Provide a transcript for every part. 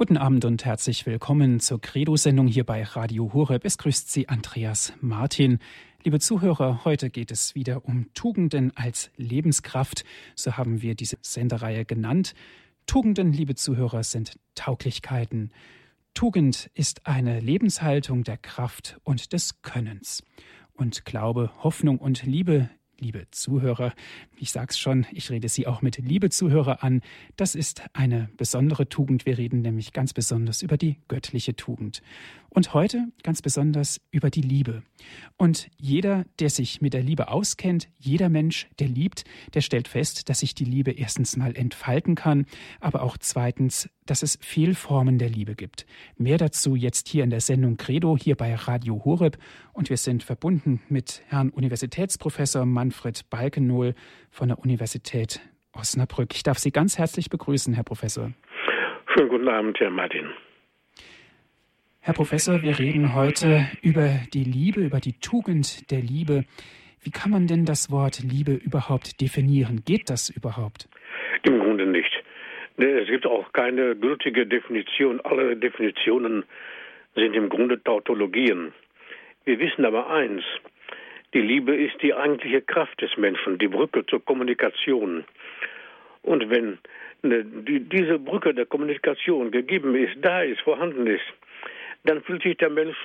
Guten Abend und herzlich willkommen zur Credo-Sendung hier bei Radio Horeb. Es grüßt Sie Andreas Martin. Liebe Zuhörer, heute geht es wieder um Tugenden als Lebenskraft. So haben wir diese Sendereihe genannt. Tugenden, liebe Zuhörer, sind Tauglichkeiten. Tugend ist eine Lebenshaltung der Kraft und des Könnens. Und Glaube, Hoffnung und Liebe liebe Zuhörer. Ich sag's schon, ich rede Sie auch mit liebe Zuhörer an. Das ist eine besondere Tugend. Wir reden nämlich ganz besonders über die göttliche Tugend. Und heute ganz besonders über die Liebe. Und jeder, der sich mit der Liebe auskennt, jeder Mensch, der liebt, der stellt fest, dass sich die Liebe erstens mal entfalten kann, aber auch zweitens, dass es viel Formen der Liebe gibt. Mehr dazu jetzt hier in der Sendung Credo hier bei Radio Horeb. Und wir sind verbunden mit Herrn Universitätsprofessor Manfred Balkenohl von der Universität Osnabrück. Ich darf Sie ganz herzlich begrüßen, Herr Professor. Schönen guten Abend, Herr Martin. Herr Professor, wir reden heute über die Liebe, über die Tugend der Liebe. Wie kann man denn das Wort Liebe überhaupt definieren? Geht das überhaupt? Im Grunde nicht. Es gibt auch keine gültige Definition. Alle Definitionen sind im Grunde Tautologien. Wir wissen aber eins, die Liebe ist die eigentliche Kraft des Menschen, die Brücke zur Kommunikation. Und wenn diese Brücke der Kommunikation gegeben ist, da ist, vorhanden ist, dann fühlt sich der Mensch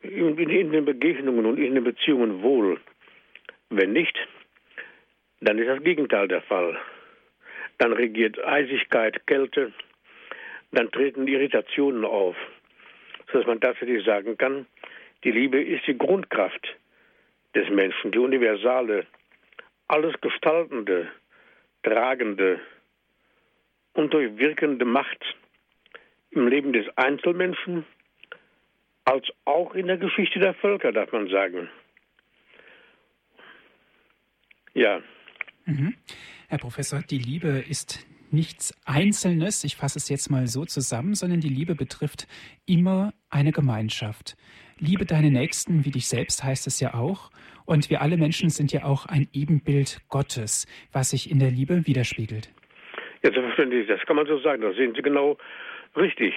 in, in, den Begegnungen und in den Beziehungen wohl. Wenn nicht, dann ist das Gegenteil der Fall. Dann regiert Eisigkeit, Kälte, dann treten Irritationen auf, sodass man tatsächlich sagen kann, die Liebe ist die Grundkraft des Menschen, die universale, alles gestaltende, tragende und durchwirkende Macht im Leben des Einzelmenschen als auch in der Geschichte der Völker, darf man sagen. Ja. Mhm. Herr Professor, die Liebe ist nichts Einzelnes, ich fasse es jetzt mal so zusammen, sondern die Liebe betrifft immer eine Gemeinschaft. Liebe deine Nächsten wie dich selbst heißt es ja auch. Und wir alle Menschen sind ja auch ein Ebenbild Gottes, was sich in der Liebe widerspiegelt. Ja, selbstverständlich, das kann man so sagen. Das sehen Sie genau Richtig.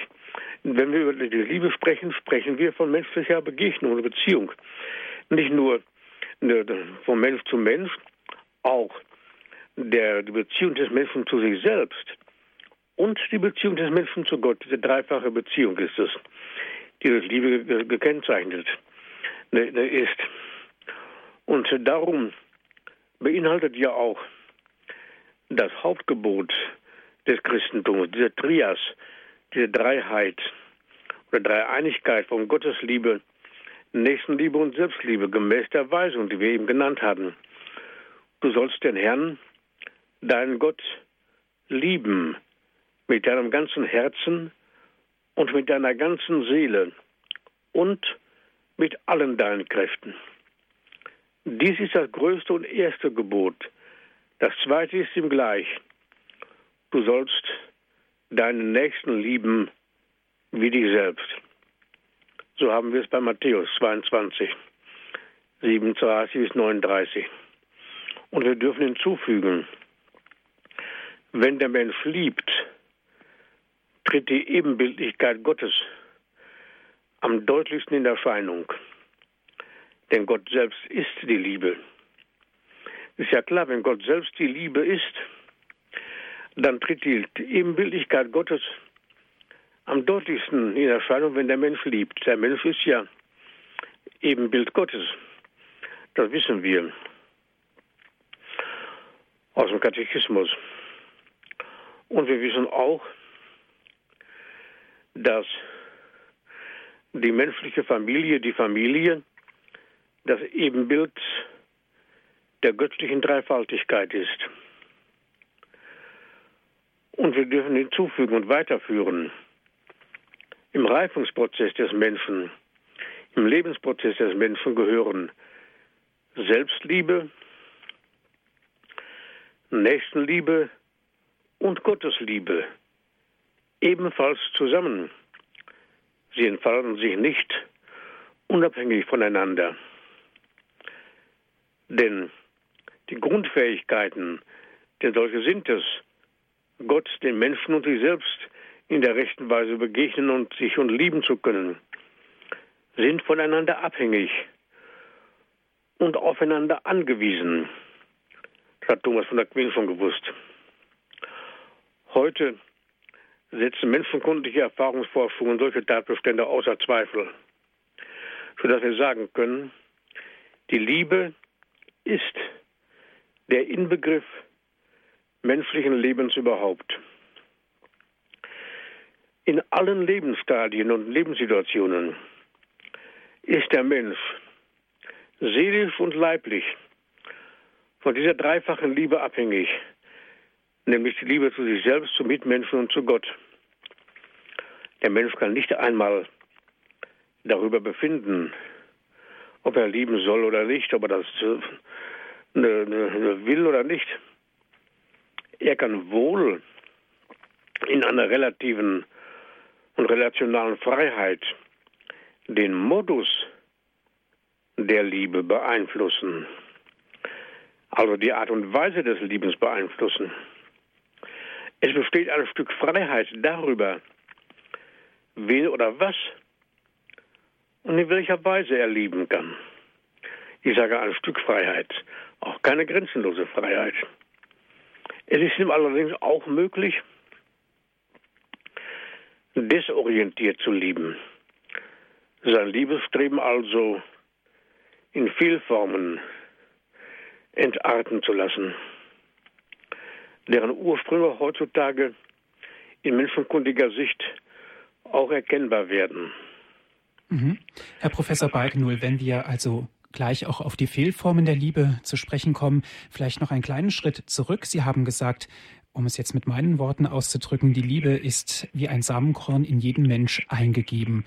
Wenn wir über die Liebe sprechen, sprechen wir von menschlicher Begegnung und Beziehung. Nicht nur ne, von Mensch zu Mensch, auch der, die Beziehung des Menschen zu sich selbst und die Beziehung des Menschen zu Gott. Diese dreifache Beziehung ist es, die das Liebe gekennzeichnet ne, ne, ist. Und darum beinhaltet ja auch das Hauptgebot des Christentums, dieser Trias, diese Dreiheit oder Dreieinigkeit von Gottes Liebe, Nächstenliebe und Selbstliebe gemäß der Weisung, die wir eben genannt hatten. Du sollst den Herrn, deinen Gott, lieben mit deinem ganzen Herzen und mit deiner ganzen Seele und mit allen deinen Kräften. Dies ist das größte und erste Gebot. Das zweite ist ihm gleich. Du sollst deinen Nächsten lieben wie dich selbst. So haben wir es bei Matthäus 22, 37 bis 39. Und wir dürfen hinzufügen, wenn der Mensch liebt, tritt die Ebenbildlichkeit Gottes am deutlichsten in Erscheinung. Denn Gott selbst ist die Liebe. Ist ja klar, wenn Gott selbst die Liebe ist, dann tritt die Ebenbildlichkeit Gottes am deutlichsten in Erscheinung, wenn der Mensch liebt. Der Mensch ist ja Ebenbild Gottes. Das wissen wir aus dem Katechismus. Und wir wissen auch, dass die menschliche Familie, die Familie, das Ebenbild der göttlichen Dreifaltigkeit ist. Und wir dürfen hinzufügen und weiterführen. Im Reifungsprozess des Menschen, im Lebensprozess des Menschen gehören Selbstliebe, Nächstenliebe und Gottesliebe ebenfalls zusammen. Sie entfalten sich nicht unabhängig voneinander. Denn die Grundfähigkeiten, denn solche sind es, Gott, den Menschen und sich selbst in der rechten Weise begegnen und sich und lieben zu können, sind voneinander abhängig und aufeinander angewiesen. Das hat Thomas von der Queen schon gewusst. Heute setzen menschenkundliche Erfahrungsforschungen solche Tatbestände außer Zweifel, sodass wir sagen können, die Liebe ist der Inbegriff menschlichen Lebens überhaupt. In allen Lebensstadien und Lebenssituationen ist der Mensch seelisch und leiblich von dieser dreifachen Liebe abhängig, nämlich die Liebe zu sich selbst, zu Mitmenschen und zu Gott. Der Mensch kann nicht einmal darüber befinden, ob er lieben soll oder nicht, ob er das äh, ne, ne, will oder nicht. Er kann wohl in einer relativen und relationalen Freiheit den Modus der Liebe beeinflussen, also die Art und Weise des Liebens beeinflussen. Es besteht ein Stück Freiheit darüber, wen oder was und in welcher Weise er lieben kann. Ich sage ein Stück Freiheit, auch keine grenzenlose Freiheit. Es ist ihm allerdings auch möglich, desorientiert zu lieben. Sein Liebesstreben also in Vielformen entarten zu lassen, deren Ursprünge heutzutage in menschenkundiger Sicht auch erkennbar werden. Mhm. Herr Professor Balkenul, wenn wir also gleich auch auf die Fehlformen der Liebe zu sprechen kommen, vielleicht noch einen kleinen Schritt zurück. Sie haben gesagt, um es jetzt mit meinen Worten auszudrücken, die Liebe ist wie ein Samenkorn in jeden Mensch eingegeben.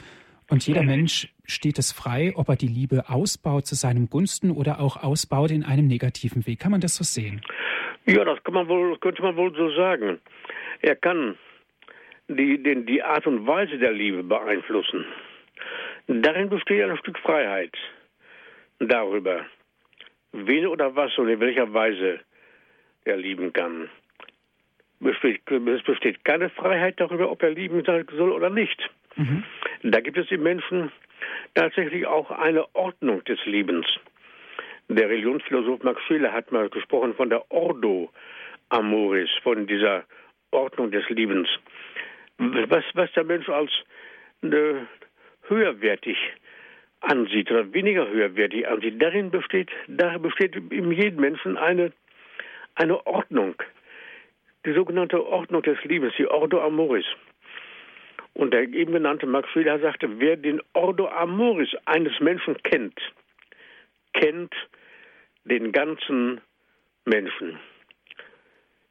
Und jeder Mensch steht es frei, ob er die Liebe ausbaut zu seinem Gunsten oder auch ausbaut in einem negativen Weg. Kann man das so sehen? Ja, das man wohl, könnte man wohl so sagen. Er kann die, den, die Art und Weise der Liebe beeinflussen. Darin besteht ein Stück Freiheit darüber, wen oder was und in welcher Weise er lieben kann. Es besteht keine Freiheit darüber, ob er lieben soll oder nicht. Mhm. Da gibt es im Menschen tatsächlich auch eine Ordnung des Liebens. Der Religionsphilosoph Max Scheler hat mal gesprochen von der Ordo Amoris, von dieser Ordnung des Liebens. Was, was der Mensch als äh, höherwertig ansieht oder weniger höherwertig ansieht, darin besteht, darin besteht in jedem Menschen eine, eine Ordnung. Die sogenannte Ordnung des Liebens, die Ordo Amoris. Und der eben genannte Max Scheler sagte, wer den Ordo Amoris eines Menschen kennt, kennt den ganzen Menschen.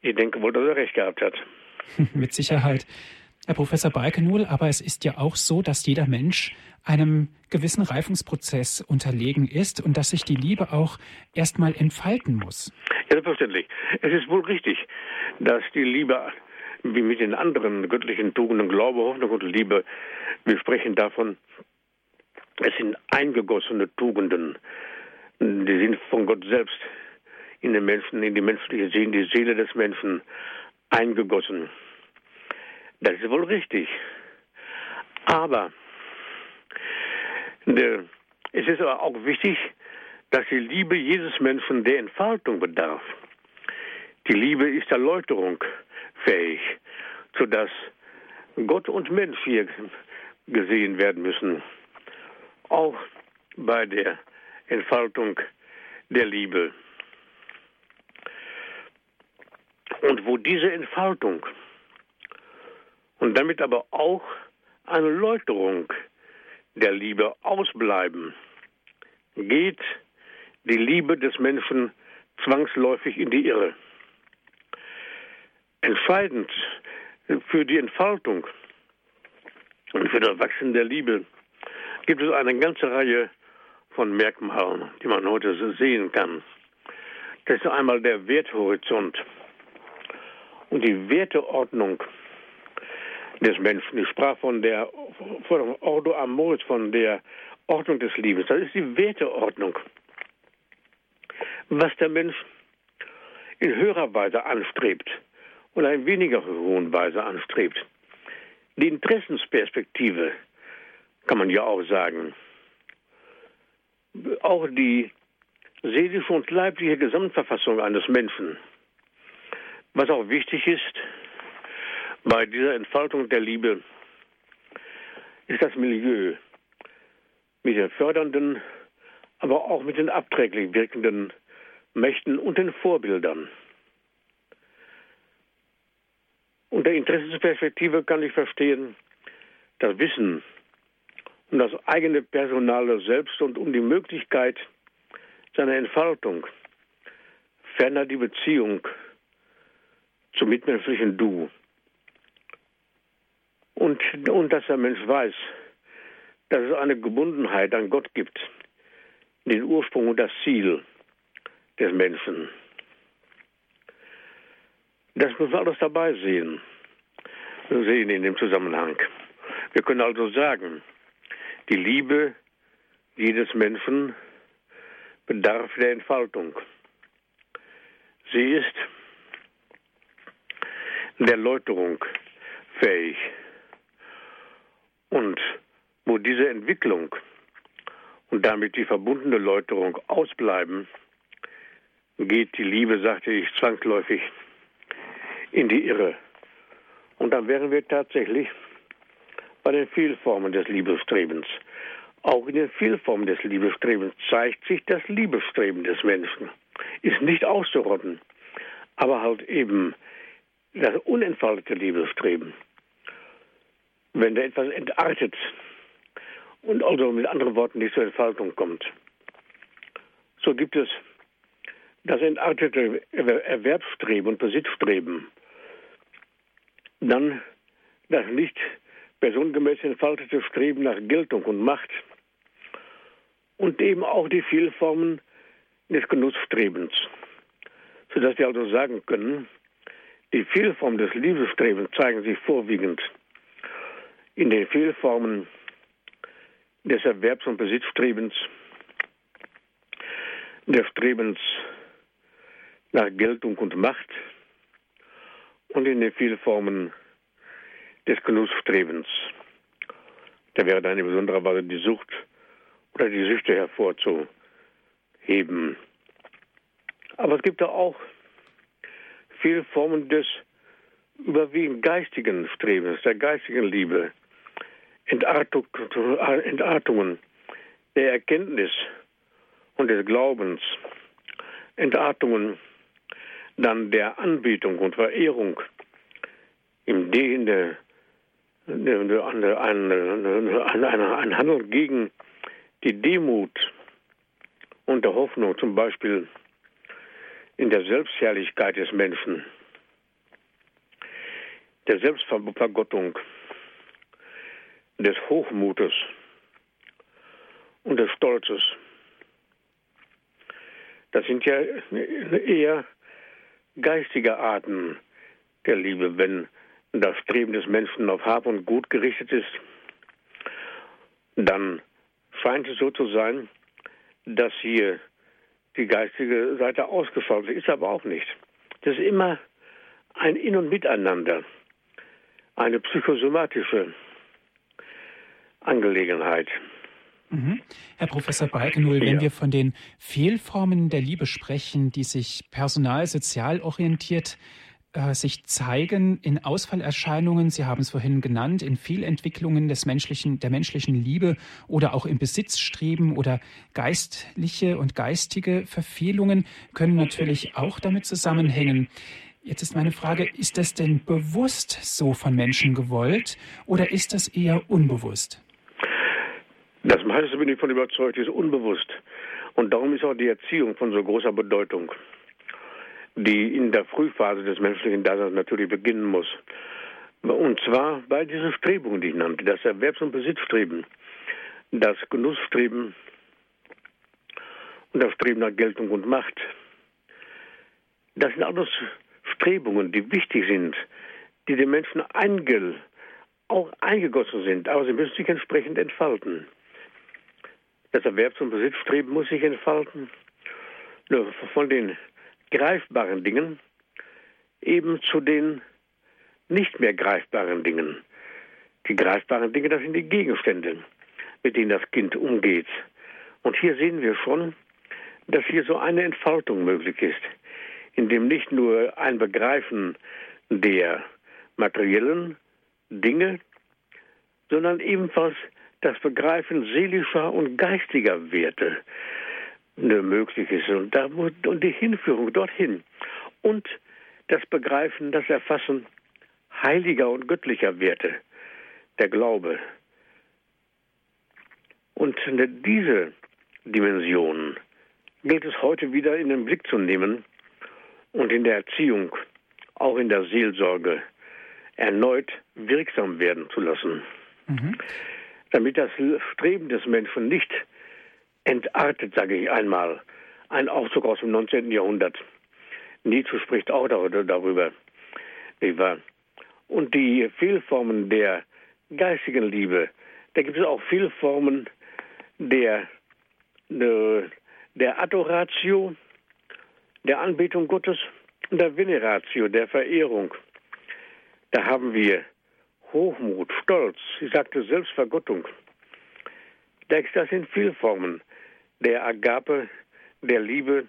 Ich denke wohl, dass er recht gehabt hat. Mit Sicherheit. Herr Professor Balkenul, aber es ist ja auch so, dass jeder Mensch einem gewissen Reifungsprozess unterlegen ist und dass sich die Liebe auch erstmal entfalten muss. Ja, selbstverständlich. Es ist wohl richtig, dass die Liebe wie mit den anderen göttlichen Tugenden, Glaube, Hoffnung und Liebe, wir sprechen davon, es sind eingegossene Tugenden, die sind von Gott selbst in den Menschen, in die menschliche Seele, in die Seele des Menschen eingegossen. Das ist wohl richtig. Aber ne, es ist aber auch wichtig, dass die Liebe jedes Menschen der Entfaltung bedarf. Die Liebe ist Erläuterung fähig, sodass Gott und Mensch hier gesehen werden müssen. Auch bei der Entfaltung der Liebe. Und wo diese Entfaltung und damit aber auch eine Läuterung der Liebe ausbleiben, geht die Liebe des Menschen zwangsläufig in die Irre entscheidend für die Entfaltung und für das Wachsen der Liebe gibt es eine ganze Reihe von Merkmalen, die man heute sehen kann. Das ist einmal der Werthorizont und die Werteordnung des Menschen. Ich sprach von der von Ordo Amoris, von der Ordnung des Liebes. Das ist die Werteordnung. Was der Mensch in höherer Weise anstrebt, oder in weniger hohen Weise anstrebt. die Interessensperspektive, kann man ja auch sagen, auch die seelische und leibliche Gesamtverfassung eines Menschen. Was auch wichtig ist bei dieser Entfaltung der Liebe, ist das Milieu mit den fördernden, aber auch mit den abträglich wirkenden Mächten und den Vorbildern. Unter Interessensperspektive kann ich verstehen, das Wissen um das eigene Personale selbst und um die Möglichkeit seiner Entfaltung, ferner die Beziehung zum mitmenschlichen Du. Und, und dass der Mensch weiß, dass es eine Gebundenheit an Gott gibt, den Ursprung und das Ziel des Menschen. Das muss man alles dabei sehen, sehen in dem Zusammenhang. Wir können also sagen, die Liebe jedes Menschen bedarf der Entfaltung. Sie ist der Läuterung fähig. Und wo diese Entwicklung und damit die verbundene Läuterung ausbleiben, geht die Liebe, sagte ich, zwangsläufig in die Irre. Und dann wären wir tatsächlich bei den Vielformen des Liebestrebens. Auch in den Vielformen des Liebestrebens zeigt sich das Liebesstreben des Menschen. Ist nicht auszurotten, aber halt eben das unentfaltete Liebesstreben. Wenn da etwas entartet und also mit anderen Worten nicht zur Entfaltung kommt, so gibt es das entartete Erwerbsstreben und Besitzstreben. Dann das nicht personengemäß entfaltete Streben nach Geltung und Macht und eben auch die Vielformen des Genussstrebens, sodass wir also sagen können, die Vielformen des Liebesstrebens zeigen sich vorwiegend in den Vielformen des Erwerbs- und Besitzstrebens, des Strebens nach Geltung und Macht und in den Vielformen des Genussstrebens. Da wäre dann in besonderer Weise die Sucht oder die Süchte hervorzuheben. Aber es gibt da auch viele Formen des überwiegend geistigen Strebens, der geistigen Liebe, Entartung, Entartungen der Erkenntnis und des Glaubens, Entartungen dann der Anbetung und Verehrung im Dehn der ein, ein, ein Handeln gegen die Demut und der Hoffnung, zum Beispiel in der Selbstherrlichkeit des Menschen, der Selbstvergottung, des Hochmutes und des Stolzes. Das sind ja eher geistige Arten der Liebe, wenn das Streben des Menschen auf Hab und Gut gerichtet ist, dann scheint es so zu sein, dass hier die geistige Seite ausgeschaltet ist, aber auch nicht. Das ist immer ein In- und Miteinander, eine psychosomatische Angelegenheit. Mhm. Herr Professor Balkenul, wenn wir von den Fehlformen der Liebe sprechen, die sich personal, sozial orientiert äh, sich zeigen in Ausfallerscheinungen, Sie haben es vorhin genannt, in Fehlentwicklungen des menschlichen, der menschlichen Liebe oder auch im Besitzstreben oder geistliche und geistige Verfehlungen können natürlich auch damit zusammenhängen. Jetzt ist meine Frage, ist das denn bewusst so von Menschen gewollt oder ist das eher unbewusst? Das meiste bin ich von überzeugt, ist unbewusst. Und darum ist auch die Erziehung von so großer Bedeutung die in der Frühphase des menschlichen Daseins natürlich beginnen muss. Und zwar bei diesen Strebungen, die ich nannte, das Erwerbs- und Besitzstreben, das Genussstreben und das Streben nach Geltung und Macht. Das sind alles Strebungen, die wichtig sind, die den Menschen eingel, auch eingegossen sind, aber sie müssen sich entsprechend entfalten. Das Erwerbs- und Besitzstreben muss sich entfalten. Nur von den greifbaren Dingen eben zu den nicht mehr greifbaren Dingen. Die greifbaren Dinge, das sind die Gegenstände, mit denen das Kind umgeht. Und hier sehen wir schon, dass hier so eine Entfaltung möglich ist, in dem nicht nur ein Begreifen der materiellen Dinge, sondern ebenfalls das Begreifen seelischer und geistiger Werte möglich ist und, da, und die Hinführung dorthin und das Begreifen, das Erfassen heiliger und göttlicher Werte, der Glaube. Und diese Dimensionen gilt es heute wieder in den Blick zu nehmen und in der Erziehung, auch in der Seelsorge, erneut wirksam werden zu lassen. Mhm. Damit das Streben des Menschen nicht entartet, sage ich einmal. Ein Auszug aus dem 19. Jahrhundert. Nietzsche spricht auch darüber. Und die Fehlformen der geistigen Liebe, da gibt es auch Fehlformen der, der, der Adoratio, der Anbetung Gottes und der Veneratio, der Verehrung. Da haben wir Hochmut, Stolz, ich sagte Selbstvergottung. Das sind Fehlformen der Agape, der Liebe,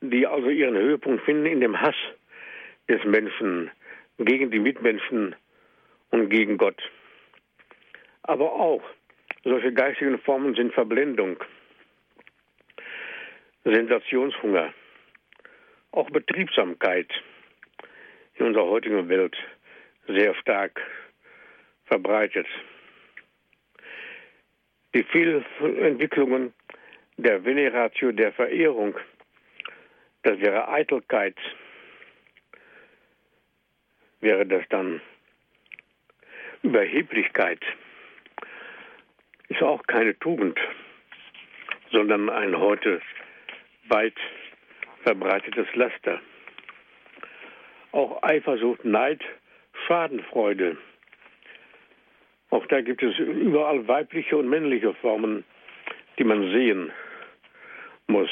die also ihren Höhepunkt finden in dem Hass des Menschen gegen die Mitmenschen und gegen Gott. Aber auch solche geistigen Formen sind Verblendung, Sensationshunger, auch Betriebsamkeit in unserer heutigen Welt sehr stark verbreitet. Die Fehlentwicklungen der Veneratio, der Verehrung, das wäre Eitelkeit, wäre das dann Überheblichkeit, ist auch keine Tugend, sondern ein heute weit verbreitetes Laster. Auch Eifersucht, Neid, Schadenfreude. Auch da gibt es überall weibliche und männliche Formen, die man sehen muss.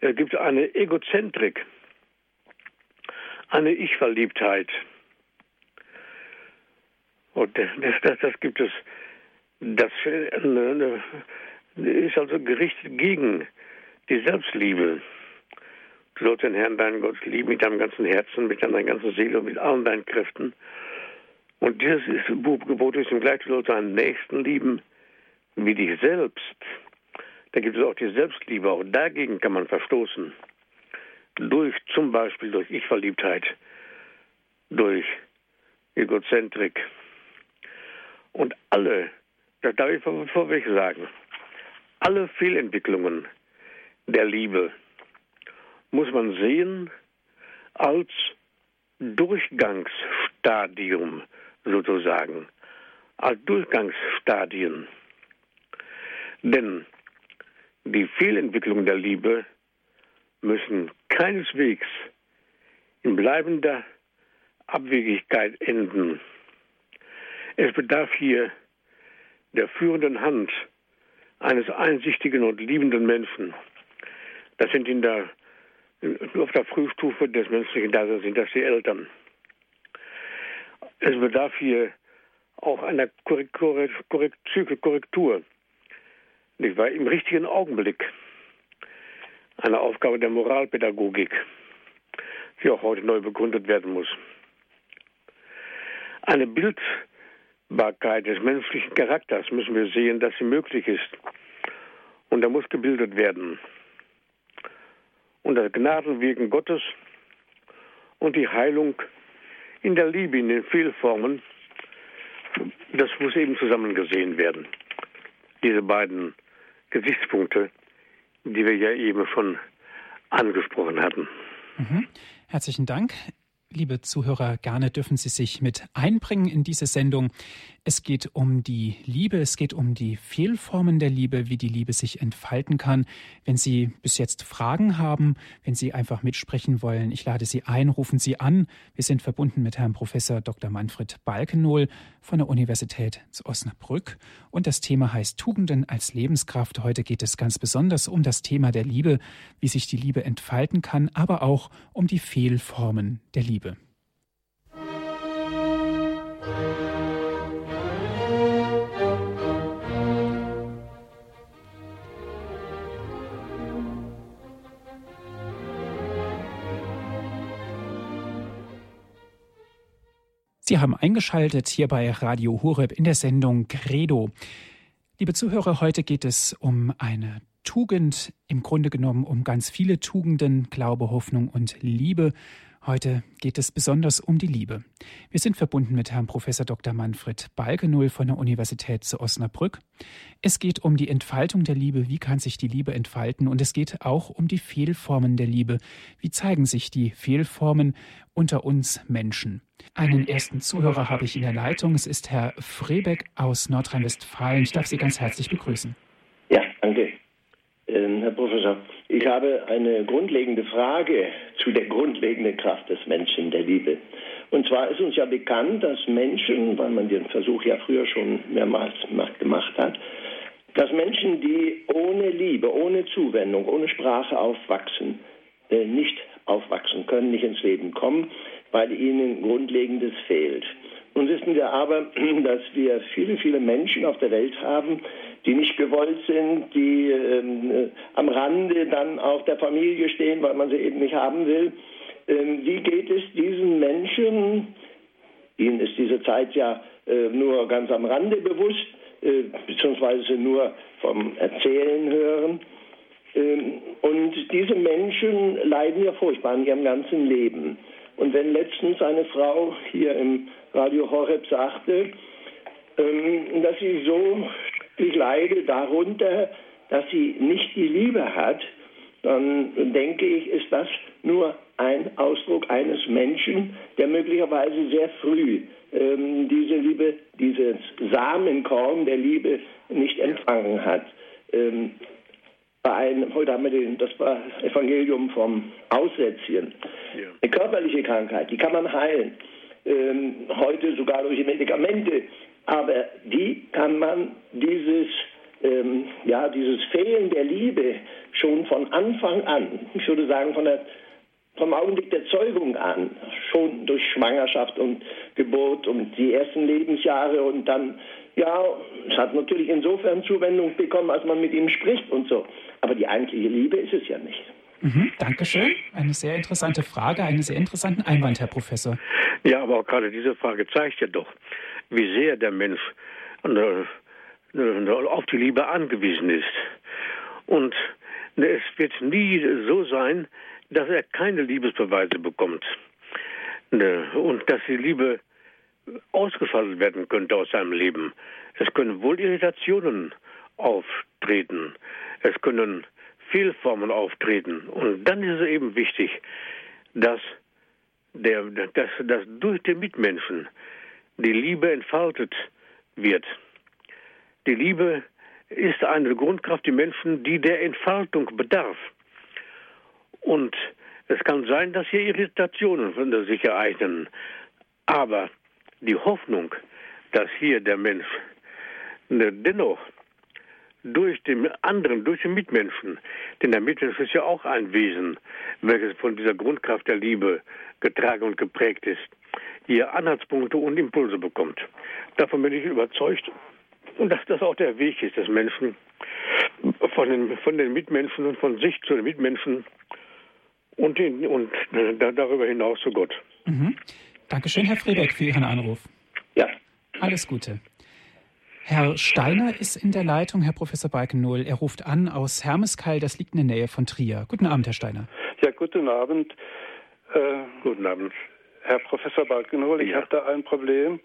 Es gibt eine Egozentrik, eine Ich-Verliebtheit. Und das, das, das gibt es, das ist also gerichtet gegen die Selbstliebe. Du sollst den Herrn, deinen Gott, lieben mit deinem ganzen Herzen, mit deiner ganzen Seele und mit allen deinen Kräften. Und dieses Gebot ist im gleich, du sollst deinen Nächsten lieben wie dich selbst. Da gibt es auch die Selbstliebe, auch dagegen kann man verstoßen. Durch zum Beispiel durch Ich-Verliebtheit, durch Egozentrik. Und alle, das darf ich vorweg sagen, alle Fehlentwicklungen der Liebe muss man sehen als Durchgangsstadium sozusagen, als Durchgangsstadien. Denn die Fehlentwicklung der Liebe müssen keineswegs in bleibender Abwegigkeit enden. Es bedarf hier der führenden Hand eines einsichtigen und liebenden Menschen. Das sind in der, auf der Frühstufe des menschlichen Daseins sind das die Eltern. Es bedarf hier auch einer Korrektur, Korrektur nicht wahr, im richtigen Augenblick. Eine Aufgabe der Moralpädagogik, die auch heute neu begründet werden muss. Eine Bildbarkeit des menschlichen Charakters müssen wir sehen, dass sie möglich ist. Und da muss gebildet werden. Und das Gnadenwirken Gottes und die Heilung in der Liebe, in den Fehlformen, das muss eben zusammen gesehen werden. Diese beiden Gesichtspunkte, die wir ja eben schon angesprochen hatten. Mhm. Herzlichen Dank. Liebe Zuhörer, gerne dürfen Sie sich mit einbringen in diese Sendung. Es geht um die Liebe, es geht um die Fehlformen der Liebe, wie die Liebe sich entfalten kann. Wenn Sie bis jetzt Fragen haben, wenn Sie einfach mitsprechen wollen, ich lade Sie ein, rufen Sie an. Wir sind verbunden mit Herrn Professor Dr. Manfred Balkenohl von der Universität zu Osnabrück und das Thema heißt Tugenden als Lebenskraft. Heute geht es ganz besonders um das Thema der Liebe, wie sich die Liebe entfalten kann, aber auch um die Fehlformen der Liebe. Liebe. Sie haben eingeschaltet hier bei Radio Horeb in der Sendung Credo. Liebe Zuhörer, heute geht es um eine Tugend, im Grunde genommen um ganz viele Tugenden, Glaube, Hoffnung und Liebe. Heute geht es besonders um die Liebe. Wir sind verbunden mit Herrn Professor Dr. Manfred Balkenull von der Universität zu Osnabrück. Es geht um die Entfaltung der Liebe, wie kann sich die Liebe entfalten und es geht auch um die Fehlformen der Liebe. Wie zeigen sich die Fehlformen unter uns Menschen? Einen ersten Zuhörer habe ich in der Leitung. Es ist Herr Frebeck aus Nordrhein-Westfalen. Ich darf Sie ganz herzlich begrüßen. Ähm, Herr Professor, ich habe eine grundlegende Frage zu der grundlegenden Kraft des Menschen, der Liebe. Und zwar ist uns ja bekannt, dass Menschen, weil man den Versuch ja früher schon mehrmals gemacht hat, dass Menschen, die ohne Liebe, ohne Zuwendung, ohne Sprache aufwachsen, äh, nicht aufwachsen können, nicht ins Leben kommen, weil ihnen Grundlegendes fehlt. Nun wissen wir aber, dass wir viele, viele Menschen auf der Welt haben, die nicht gewollt sind, die ähm, äh, am Rande dann auch der Familie stehen, weil man sie eben nicht haben will. Ähm, wie geht es diesen Menschen? Ihnen ist diese Zeit ja äh, nur ganz am Rande bewusst, äh, beziehungsweise nur vom Erzählen hören. Ähm, und diese Menschen leiden ja furchtbar in ihrem ganzen Leben. Und wenn letztens eine Frau hier im Radio Horeb sagte, ähm, dass sie so ich leide darunter, dass sie nicht die Liebe hat, dann denke ich, ist das nur ein Ausdruck eines Menschen, der möglicherweise sehr früh ähm, diese Liebe, dieses Samenkorn der Liebe nicht empfangen hat. Ähm, bei einem, heute haben wir den, das war Evangelium vom Aussätzchen. Ja. Eine körperliche Krankheit, die kann man heilen. Ähm, heute sogar durch Medikamente aber wie kann man dieses, ähm, ja, dieses Fehlen der Liebe schon von Anfang an, ich würde sagen von der, vom Augenblick der Zeugung an, schon durch Schwangerschaft und Geburt und die ersten Lebensjahre und dann, ja, es hat natürlich insofern Zuwendung bekommen, als man mit ihm spricht und so. Aber die eigentliche Liebe ist es ja nicht. Mhm, Dankeschön. Eine sehr interessante Frage, einen sehr interessanten Einwand, Herr Professor. Ja, aber auch gerade diese Frage zeigt ja doch, wie sehr der Mensch auf die Liebe angewiesen ist. Und es wird nie so sein, dass er keine Liebesbeweise bekommt. Und dass die Liebe ausgeschaltet werden könnte aus seinem Leben. Es können wohl Irritationen auftreten. Es können Fehlformen auftreten. Und dann ist es eben wichtig, dass, der, dass, dass durch den Mitmenschen die Liebe entfaltet wird. Die Liebe ist eine Grundkraft die Menschen, die der Entfaltung bedarf. Und es kann sein, dass hier Irritationen sich ereignen. Aber die Hoffnung, dass hier der Mensch dennoch durch den anderen, durch den Mitmenschen, denn der Mitmensch ist ja auch ein Wesen, welches von dieser Grundkraft der Liebe getragen und geprägt ist, hier Anhaltspunkte und Impulse bekommt. Davon bin ich überzeugt. Und dass das auch der Weg ist des Menschen, von den, von den Mitmenschen und von sich zu den Mitmenschen und, den, und darüber hinaus zu Gott. Mhm. Dankeschön, Herr Friebeck, für Ihren Anruf. Ja. Alles Gute. Herr Steiner ist in der Leitung, Herr Professor Balkenohl. Er ruft an aus Hermeskeil, das liegt in der Nähe von Trier. Guten Abend, Herr Steiner. Ja, guten Abend. Äh, guten Abend. Herr Professor Balkenhol, ich ja. habe da ein Problem.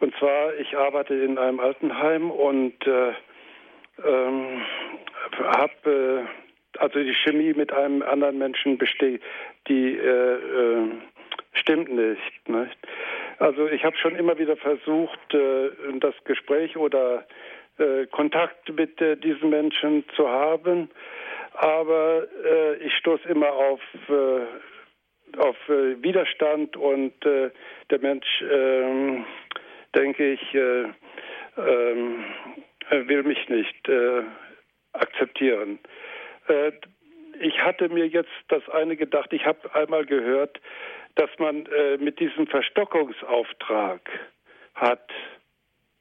Und zwar, ich arbeite in einem Altenheim und äh, ähm, habe äh, also die Chemie mit einem anderen Menschen besteht, die äh, äh, stimmt nicht, nicht. Also ich habe schon immer wieder versucht, äh, das Gespräch oder äh, Kontakt mit diesen Menschen zu haben, aber ich stoße immer auf auf äh, Widerstand und äh, der Mensch, ähm, denke ich, äh, ähm, will mich nicht äh, akzeptieren. Äh, ich hatte mir jetzt das eine gedacht, ich habe einmal gehört, dass man äh, mit diesem Verstockungsauftrag hat,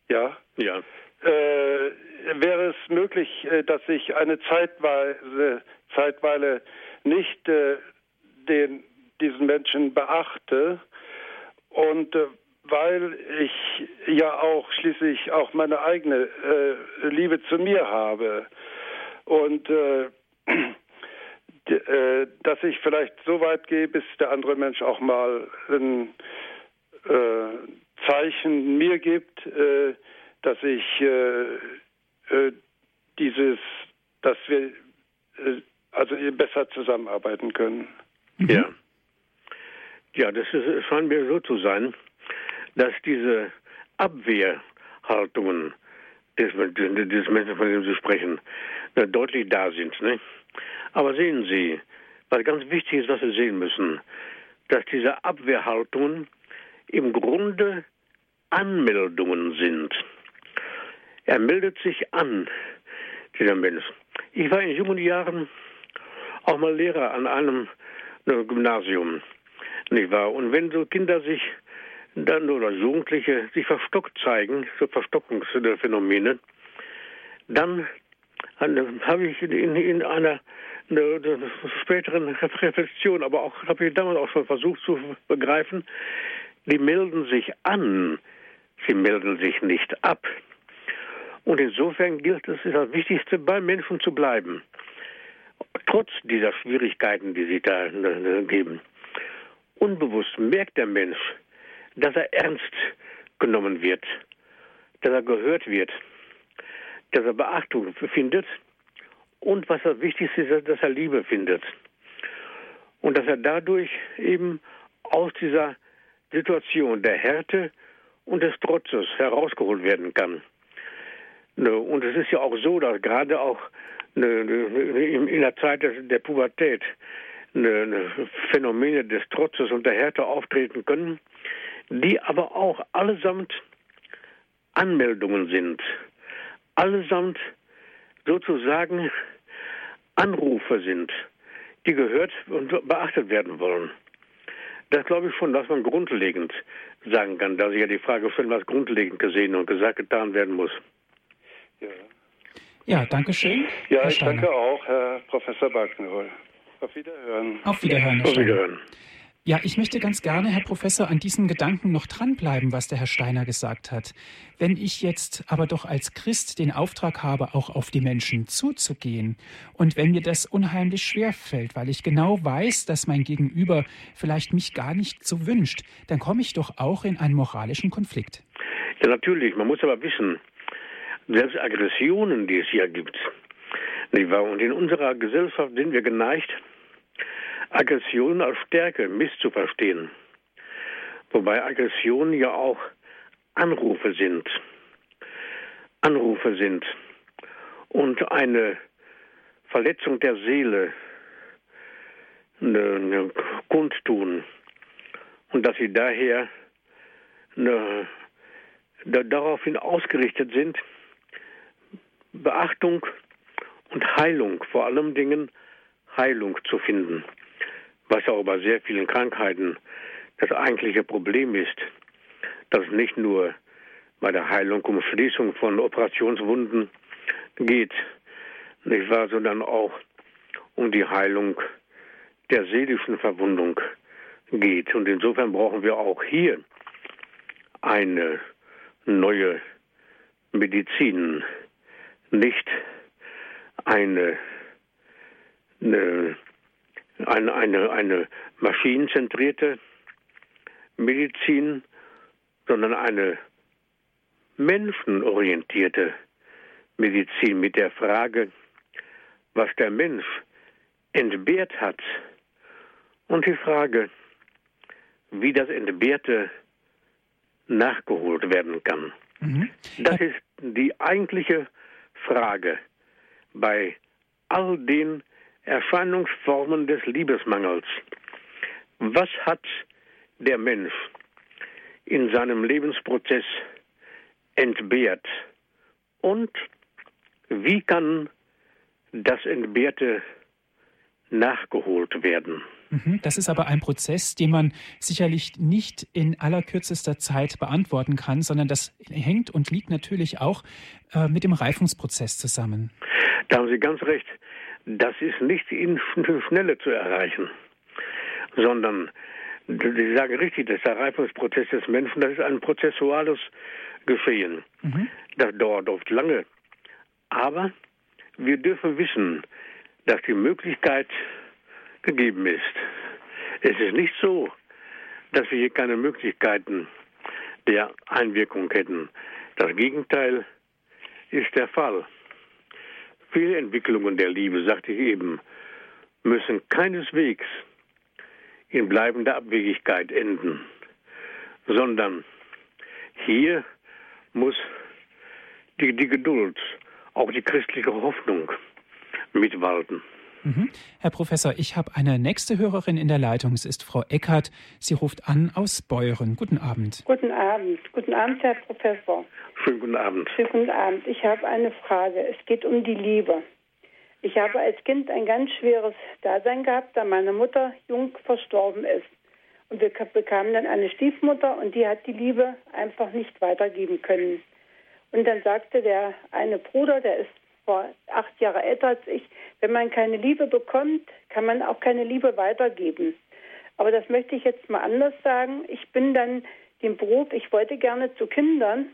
ja, ja. wäre es möglich, dass ich eine Zeitweise, Zeitweile nicht den diesen Menschen beachte und äh, weil ich ja auch schließlich auch meine eigene äh, Liebe zu mir habe. Und äh, äh, dass ich vielleicht so weit gehe, bis der andere Mensch auch mal ein äh, Zeichen mir gibt, äh, dass ich dieses, dass wir also besser zusammenarbeiten können. Mhm. Ja. Ja, das ist, scheint mir so zu sein, dass diese Abwehrhaltungen des, des Menschen, von dem Sie sprechen, deutlich da sind. Ne? Aber sehen Sie, was ganz wichtig ist, was Sie sehen müssen, dass diese Abwehrhaltungen im Grunde Anmeldungen sind. Er meldet sich an, dieser Mensch. Ich war in jungen Jahren auch mal Lehrer an einem Gymnasium, nicht wahr? Und wenn so Kinder sich dann oder Jugendliche sich verstockt zeigen, so Verstockungsphänomene, dann habe ich in, in einer eine, eine späteren Reflexion, aber auch habe ich damals auch schon versucht zu begreifen, die melden sich an, sie melden sich nicht ab. Und insofern gilt es, ist das Wichtigste, beim Menschen zu bleiben. Trotz dieser Schwierigkeiten, die sich da geben. Unbewusst merkt der Mensch, dass er ernst genommen wird, dass er gehört wird, dass er Beachtung findet und was das Wichtigste ist, dass er Liebe findet. Und dass er dadurch eben aus dieser Situation der Härte und des Trotzes herausgeholt werden kann. Ne, und es ist ja auch so, dass gerade auch ne, ne, in der Zeit der Pubertät Phänomene des Trotzes und der Härte auftreten können, die aber auch allesamt Anmeldungen sind, allesamt sozusagen Anrufe sind, die gehört und beachtet werden wollen. Das glaube ich schon, dass man grundlegend sagen kann, da sich ja die Frage stellen, was grundlegend gesehen und gesagt getan werden muss. Ja, ja danke schön. Ja, Herr ich danke auch, Herr Professor Balkenroll. Auf Wiederhören. Auf Wiederhören. Auf Wiederhören. Ja, ich möchte ganz gerne, Herr Professor, an diesem Gedanken noch dranbleiben, was der Herr Steiner gesagt hat. Wenn ich jetzt aber doch als Christ den Auftrag habe, auch auf die Menschen zuzugehen, und wenn mir das unheimlich schwer fällt, weil ich genau weiß, dass mein Gegenüber vielleicht mich gar nicht so wünscht, dann komme ich doch auch in einen moralischen Konflikt. Ja, natürlich. Man muss aber wissen, selbst Aggressionen, die es hier gibt, nicht wahr? Und in unserer Gesellschaft sind wir geneigt, Aggression als Stärke misszuverstehen. Wobei Aggressionen ja auch Anrufe sind. Anrufe sind. Und eine Verletzung der Seele eine, eine kundtun. Und dass sie daher eine, da, daraufhin ausgerichtet sind, Beachtung und Heilung, vor allem Dingen Heilung zu finden was auch bei sehr vielen Krankheiten das eigentliche Problem ist, dass es nicht nur bei der Heilung um Schließung von Operationswunden geht, nicht wahr, sondern auch um die Heilung der seelischen Verwundung geht. Und insofern brauchen wir auch hier eine neue Medizin, nicht eine, eine eine, eine, eine maschinenzentrierte Medizin, sondern eine menschenorientierte Medizin mit der Frage, was der Mensch entbehrt hat und die Frage, wie das Entbehrte nachgeholt werden kann. Mhm. Das ist die eigentliche Frage bei all den Erscheinungsformen des Liebesmangels. Was hat der Mensch in seinem Lebensprozess entbehrt und wie kann das Entbehrte nachgeholt werden? Mhm, das ist aber ein Prozess, den man sicherlich nicht in allerkürzester Zeit beantworten kann, sondern das hängt und liegt natürlich auch äh, mit dem Reifungsprozess zusammen. Da haben Sie ganz recht das ist nicht in Schnelle zu erreichen, sondern Sie sagen richtig, dass der Reifungsprozess des Menschen, das ist ein prozessuales Geschehen. Mhm. Das dauert oft lange. Aber wir dürfen wissen, dass die Möglichkeit gegeben ist. Es ist nicht so, dass wir hier keine Möglichkeiten der Einwirkung hätten. Das Gegenteil ist der Fall. Viele Entwicklungen der Liebe, sagte ich eben, müssen keineswegs in bleibender Abwegigkeit enden, sondern hier muss die, die Geduld, auch die christliche Hoffnung mitwalten. Mhm. Herr Professor, ich habe eine nächste Hörerin in der Leitung. Es ist Frau Eckert. Sie ruft an aus Beuren. Guten Abend. Guten Abend. Guten Abend, Herr Professor. Schönen guten Abend. Schönen guten Abend. Ich habe eine Frage. Es geht um die Liebe. Ich habe als Kind ein ganz schweres Dasein gehabt, da meine Mutter jung verstorben ist. Und wir bekamen dann eine Stiefmutter und die hat die Liebe einfach nicht weitergeben können. Und dann sagte der eine Bruder, der ist war acht Jahre älter als ich, wenn man keine Liebe bekommt, kann man auch keine Liebe weitergeben. Aber das möchte ich jetzt mal anders sagen. Ich bin dann den Beruf, ich wollte gerne zu Kindern.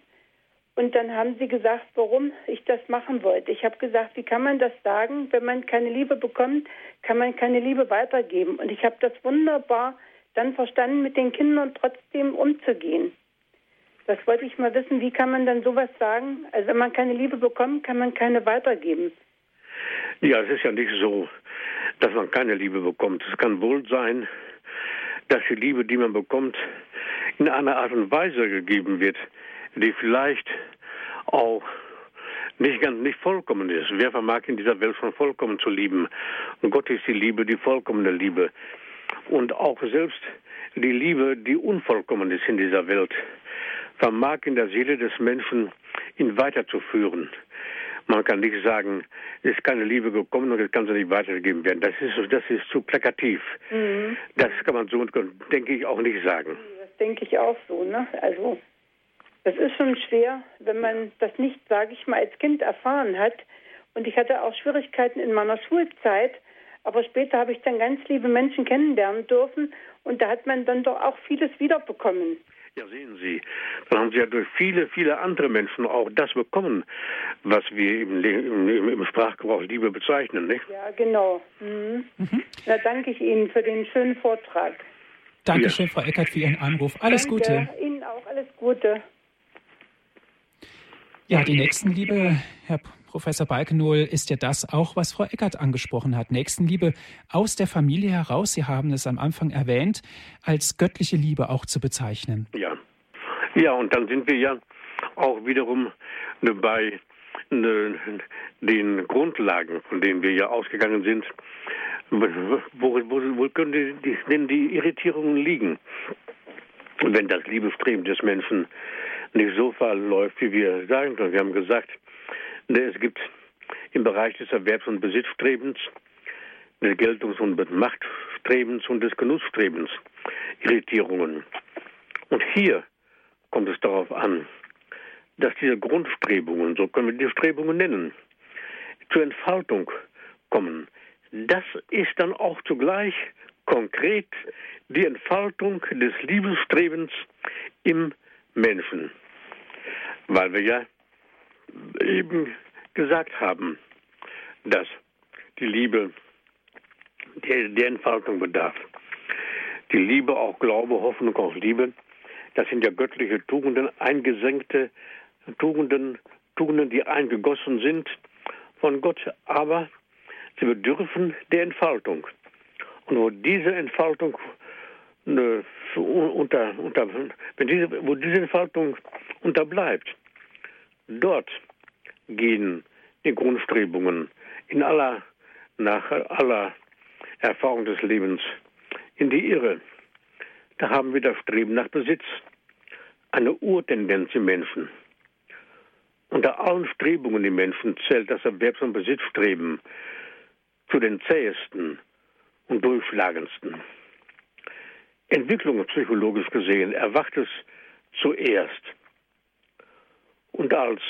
Und dann haben sie gesagt, warum ich das machen wollte. Ich habe gesagt, wie kann man das sagen? Wenn man keine Liebe bekommt, kann man keine Liebe weitergeben. Und ich habe das wunderbar dann verstanden, mit den Kindern trotzdem umzugehen. Das wollte ich mal wissen. Wie kann man dann sowas sagen? Also wenn man keine Liebe bekommt, kann man keine weitergeben. Ja, es ist ja nicht so, dass man keine Liebe bekommt. Es kann wohl sein, dass die Liebe, die man bekommt, in einer Art und Weise gegeben wird, die vielleicht auch nicht ganz nicht vollkommen ist. Wer vermag in dieser Welt schon vollkommen zu lieben? Und Gott ist die Liebe, die vollkommene Liebe. Und auch selbst die Liebe, die unvollkommen ist in dieser Welt, vermag in der Seele des Menschen, ihn weiterzuführen. Man kann nicht sagen, es ist keine Liebe gekommen und es kann sie nicht weitergegeben werden. Das ist, das ist zu plakativ. Mhm. Das kann man so, denke ich, auch nicht sagen. Das denke ich auch so. Ne? Also, das ist schon schwer, wenn man das nicht, sage ich mal, als Kind erfahren hat. Und ich hatte auch Schwierigkeiten in meiner Schulzeit. Aber später habe ich dann ganz liebe Menschen kennenlernen dürfen. Und da hat man dann doch auch vieles wiederbekommen. Ja, sehen Sie, dann haben Sie ja durch viele, viele andere Menschen auch das bekommen, was wir im, im, im Sprachgebrauch Liebe bezeichnen, nicht? Ja, genau. Mhm. Mhm. Da danke ich Ihnen für den schönen Vortrag. Dankeschön, ja. Frau Eckert, für Ihren Anruf. Alles danke. Gute. Ihnen auch alles Gute. Ja, die Nächstenliebe, Herr Professor Balkenohl, ist ja das auch, was Frau Eckert angesprochen hat. Nächstenliebe aus der Familie heraus, Sie haben es am Anfang erwähnt, als göttliche Liebe auch zu bezeichnen. Ja, ja und dann sind wir ja auch wiederum bei ne, den Grundlagen, von denen wir ja ausgegangen sind. Wo, wo, wo können die, denn die Irritierungen liegen? Wenn das Liebestreben des Menschen nicht so verläuft, wie wir sagen können. Wir haben gesagt, es gibt im Bereich des Erwerbs- und Besitzstrebens, des Geltungs- und Machtstrebens und des Genussstrebens Irritierungen. Und hier kommt es darauf an, dass diese Grundstrebungen, so können wir die Strebungen nennen, zur Entfaltung kommen. Das ist dann auch zugleich konkret die Entfaltung des Liebesstrebens im Menschen. Weil wir ja eben gesagt haben, dass die Liebe der, der Entfaltung bedarf. Die Liebe, auch Glaube, Hoffnung, auch Liebe, das sind ja göttliche Tugenden, eingesenkte Tugenden, Tugenden, die eingegossen sind von Gott, aber sie bedürfen der Entfaltung. Und wo diese Entfaltung ne, unter, unter, wenn diese, wo diese Entfaltung unterbleibt, dort gehen die Grundstrebungen in aller, nach aller Erfahrung des Lebens in die Irre. Da haben wir das Streben nach Besitz, eine Urtendenz im Menschen. Unter allen Strebungen im Menschen zählt das Erwerbs- und Besitzstreben zu den zähesten und durchschlagendsten. Entwicklungspsychologisch gesehen erwacht es zuerst und als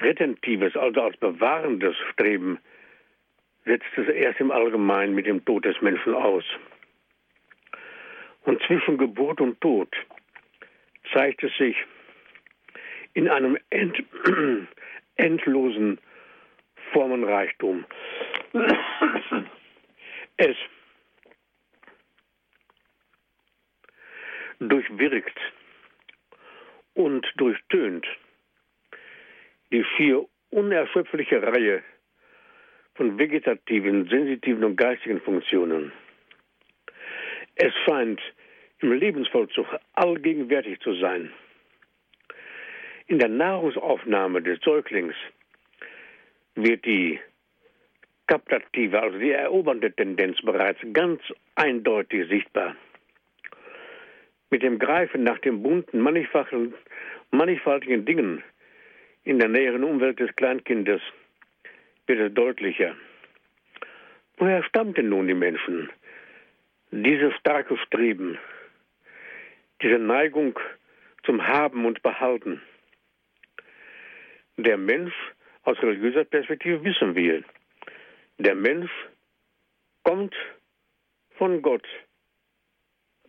retentives, also als bewahrendes Streben setzt es erst im Allgemeinen mit dem Tod des Menschen aus. Und zwischen Geburt und Tod zeigt es sich in einem end, endlosen Formenreichtum. Es durchwirkt und durchtönt die vier unerschöpfliche Reihe von vegetativen, sensitiven und geistigen Funktionen. Es scheint im Lebensvollzug allgegenwärtig zu sein. In der Nahrungsaufnahme des Säuglings wird die kaptative, also die erobernde Tendenz bereits ganz eindeutig sichtbar. Mit dem Greifen nach den bunten, mannigfaltigen Dingen in der näheren Umwelt des Kleinkindes wird es deutlicher. Woher stammten nun die Menschen? Dieses starke Streben, diese Neigung zum Haben und Behalten. Der Mensch aus religiöser Perspektive wissen wir, der Mensch kommt von Gott,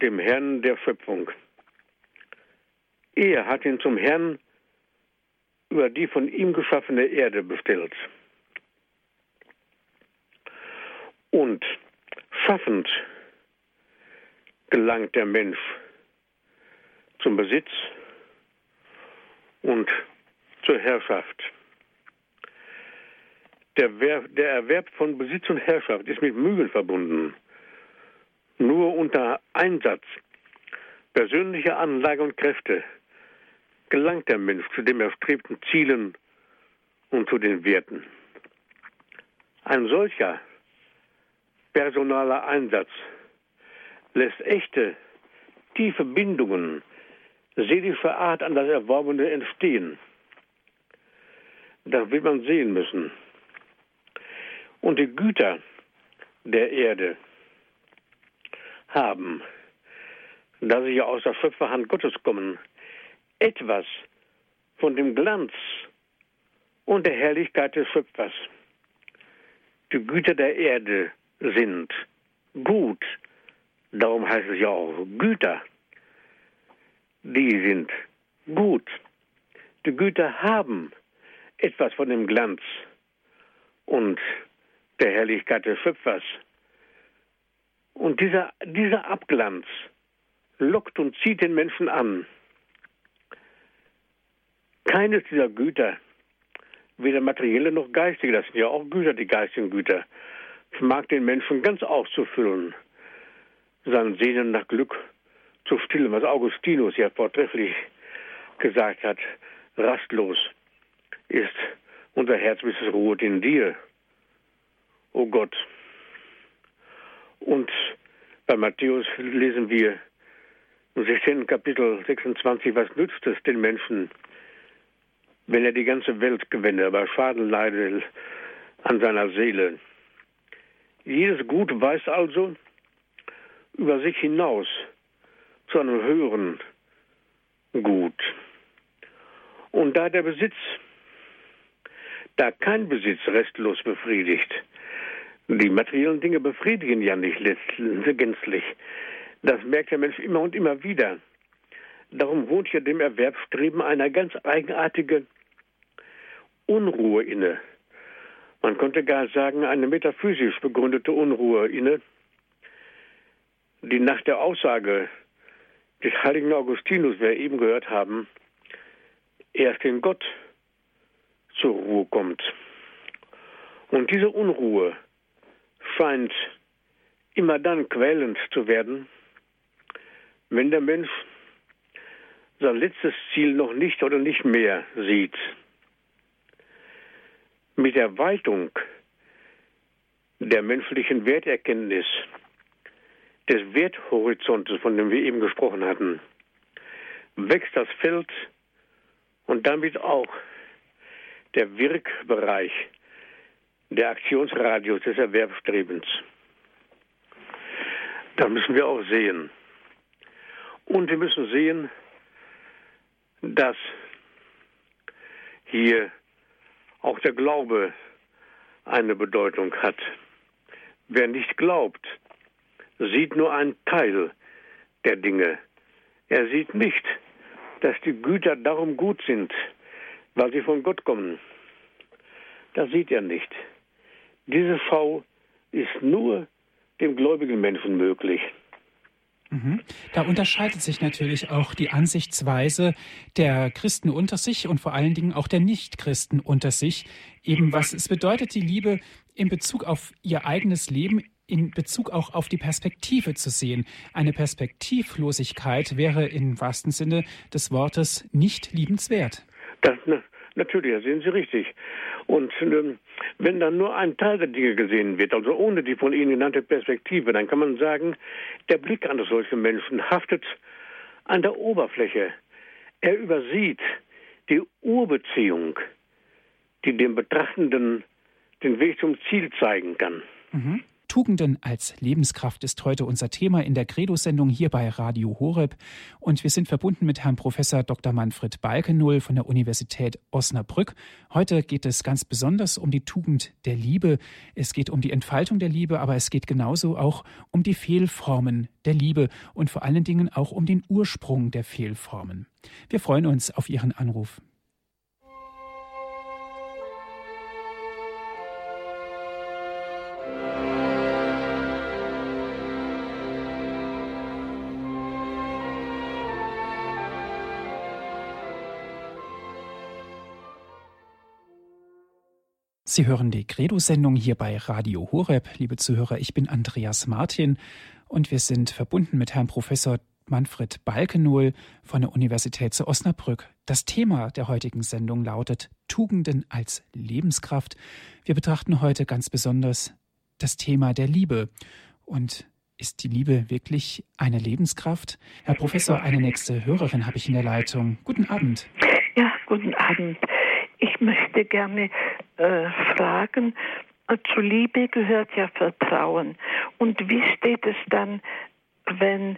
dem Herrn der Schöpfung. Er hat ihn zum Herrn über die von ihm geschaffene Erde bestellt. Und schaffend gelangt der Mensch zum Besitz und zur Herrschaft. Der, der, Erwerb von Besitz und Herrschaft ist mit Mühen verbunden. Nur unter Einsatz persönlicher Anlage und Kräfte gelangt der Mensch zu den erstrebten Zielen und zu den Werten. Ein solcher personaler Einsatz lässt echte, tiefe Bindungen seelischer Art an das Erworbene entstehen. Das wird man sehen müssen. Und die Güter der Erde haben, da sie ja aus der Schöpferhand Gottes kommen, etwas von dem Glanz und der Herrlichkeit des Schöpfers. Die Güter der Erde sind gut, darum heißt es ja auch Güter. Die sind gut. Die Güter haben etwas von dem Glanz und der Herrlichkeit des Schöpfers. Und dieser, dieser Abglanz lockt und zieht den Menschen an. Keines dieser Güter, weder materielle noch geistige, das sind ja auch Güter, die geistigen Güter, vermag den Menschen ganz auszufüllen, sein Sehnen nach Glück zu stillen, was Augustinus ja vortrefflich gesagt hat, rastlos ist unser Herz, bis es ruht in dir, o oh Gott. Und bei Matthäus lesen wir im 16. Kapitel 26, was nützt es den Menschen, wenn er die ganze Welt gewinne, aber Schaden leidet an seiner Seele. Jedes Gut weist also über sich hinaus zu einem höheren Gut. Und da der Besitz, da kein Besitz restlos befriedigt, die materiellen Dinge befriedigen ja nicht gänzlich. Das merkt der Mensch immer und immer wieder. Darum wohnt ja dem Erwerbsstreben eine ganz eigenartige Unruhe inne. Man könnte gar sagen, eine metaphysisch begründete Unruhe inne, die nach der Aussage des heiligen Augustinus, wir eben gehört haben, erst in Gott zur Ruhe kommt. Und diese Unruhe scheint immer dann quälend zu werden, wenn der Mensch sein letztes Ziel noch nicht oder nicht mehr sieht mit der Weitung der menschlichen Werterkenntnis, des Werthorizontes, von dem wir eben gesprochen hatten, wächst das Feld und damit auch der Wirkbereich, der Aktionsradius des Erwerbsstrebens. Da müssen wir auch sehen. Und wir müssen sehen, dass hier auch der Glaube eine Bedeutung hat. Wer nicht glaubt, sieht nur einen Teil der Dinge. Er sieht nicht, dass die Güter darum gut sind, weil sie von Gott kommen. Das sieht er nicht. Diese Schau ist nur dem gläubigen Menschen möglich. Mhm. Da unterscheidet sich natürlich auch die Ansichtsweise der Christen unter sich und vor allen Dingen auch der Nichtchristen unter sich. Eben was es bedeutet, die Liebe in Bezug auf ihr eigenes Leben, in Bezug auch auf die Perspektive zu sehen. Eine Perspektivlosigkeit wäre im wahrsten Sinne des Wortes nicht liebenswert. Das, natürlich, da sehen Sie richtig. Und ähm, wenn dann nur ein Teil der Dinge gesehen wird, also ohne die von Ihnen genannte Perspektive, dann kann man sagen, der Blick eines solchen Menschen haftet an der Oberfläche. Er übersieht die Urbeziehung, die dem Betrachtenden den Weg zum Ziel zeigen kann. Mhm. Tugenden als Lebenskraft ist heute unser Thema in der Credo-Sendung hier bei Radio Horeb. Und wir sind verbunden mit Herrn Professor Dr. Manfred Balkenull von der Universität Osnabrück. Heute geht es ganz besonders um die Tugend der Liebe. Es geht um die Entfaltung der Liebe, aber es geht genauso auch um die Fehlformen der Liebe und vor allen Dingen auch um den Ursprung der Fehlformen. Wir freuen uns auf Ihren Anruf. Sie hören die Credo-Sendung hier bei Radio Horeb. Liebe Zuhörer, ich bin Andreas Martin und wir sind verbunden mit Herrn Professor Manfred Balkenohl von der Universität zu Osnabrück. Das Thema der heutigen Sendung lautet Tugenden als Lebenskraft. Wir betrachten heute ganz besonders das Thema der Liebe. Und ist die Liebe wirklich eine Lebenskraft? Herr Professor, eine nächste Hörerin habe ich in der Leitung. Guten Abend. Ja, guten Abend. Ich möchte gerne äh, fragen, zu Liebe gehört ja Vertrauen. Und wie steht es dann, wenn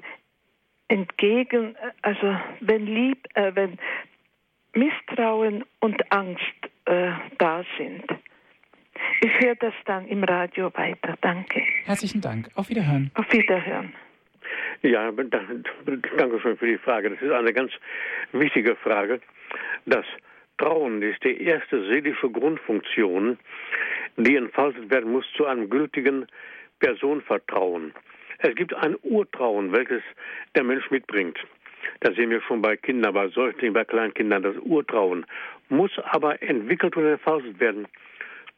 entgegen, also wenn Lieb, äh, wenn Misstrauen und Angst äh, da sind? Ich höre das dann im Radio weiter. Danke. Herzlichen Dank. Auf Wiederhören. Auf Wiederhören. Ja, danke schön für die Frage. Das ist eine ganz wichtige Frage, dass Vertrauen ist die erste seelische Grundfunktion, die entfaltet werden muss zu einem gültigen Personenvertrauen. Es gibt ein Urtrauen, welches der Mensch mitbringt. Das sehen wir schon bei Kindern, bei Säuglingen, bei Kleinkindern. Das Urtrauen muss aber entwickelt und entfaltet werden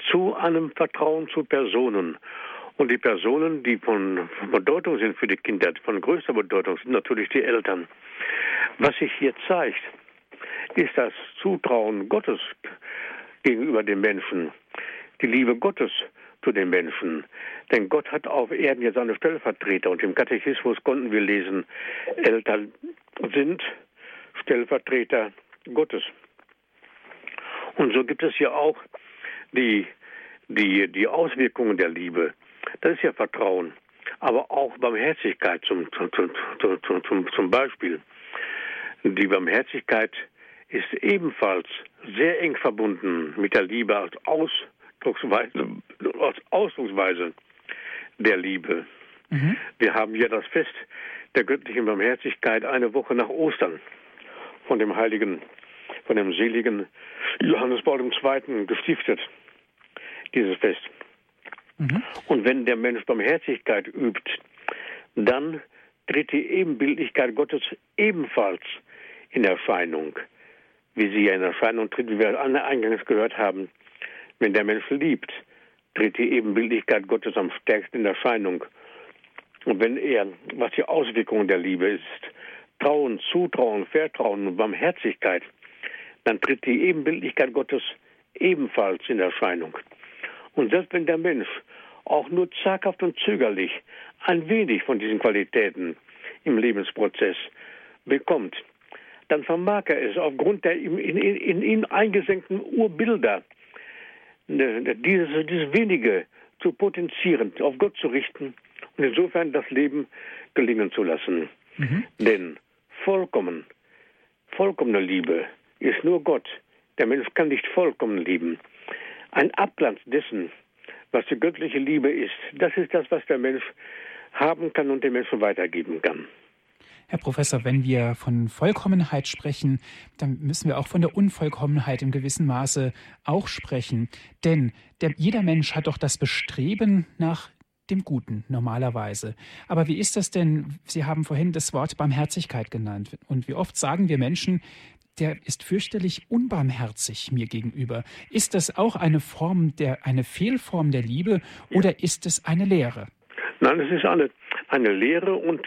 zu einem Vertrauen zu Personen. Und die Personen, die von Bedeutung sind für die Kinder, von größter Bedeutung sind natürlich die Eltern. Was sich hier zeigt, ist das Zutrauen Gottes gegenüber den Menschen, die Liebe Gottes zu den Menschen. Denn Gott hat auf Erden ja seine Stellvertreter und im Katechismus konnten wir lesen, Eltern sind Stellvertreter Gottes. Und so gibt es ja auch die, die, die Auswirkungen der Liebe. Das ist ja Vertrauen, aber auch Barmherzigkeit zum, zum, zum, zum, zum Beispiel. Die Barmherzigkeit ist ebenfalls sehr eng verbunden mit der Liebe als Ausdrucksweise, als Ausdrucksweise der Liebe. Mhm. Wir haben ja das Fest der göttlichen Barmherzigkeit eine Woche nach Ostern von dem heiligen, von dem seligen Johannes Paul II. gestiftet, dieses Fest. Mhm. Und wenn der Mensch Barmherzigkeit übt, dann tritt die Ebenbildlichkeit Gottes ebenfalls in Erscheinung wie sie in Erscheinung tritt, wie wir alle eingangs gehört haben. Wenn der Mensch liebt, tritt die Ebenbildlichkeit Gottes am stärksten in Erscheinung. Und wenn er, was die Auswirkungen der Liebe ist, Trauen, Zutrauen, Vertrauen und Barmherzigkeit, dann tritt die Ebenbildlichkeit Gottes ebenfalls in Erscheinung. Und selbst wenn der Mensch auch nur zaghaft und zögerlich ein wenig von diesen Qualitäten im Lebensprozess bekommt, dann vermag er es aufgrund der in, in, in ihn eingesenkten Urbilder, ne, dieses, dieses wenige zu potenzieren, auf Gott zu richten und insofern das Leben gelingen zu lassen. Mhm. Denn vollkommen, vollkommene Liebe ist nur Gott. Der Mensch kann nicht vollkommen lieben. Ein Abglanz dessen, was die göttliche Liebe ist, das ist das, was der Mensch haben kann und dem Menschen weitergeben kann. Herr Professor, wenn wir von Vollkommenheit sprechen, dann müssen wir auch von der Unvollkommenheit im gewissen Maße auch sprechen. Denn der, jeder Mensch hat doch das Bestreben nach dem Guten normalerweise. Aber wie ist das denn? Sie haben vorhin das Wort Barmherzigkeit genannt. Und wie oft sagen wir Menschen, der ist fürchterlich unbarmherzig mir gegenüber. Ist das auch eine Form der, eine Fehlform der Liebe oder ist es eine Lehre? Nein, es ist eine, eine Lehre und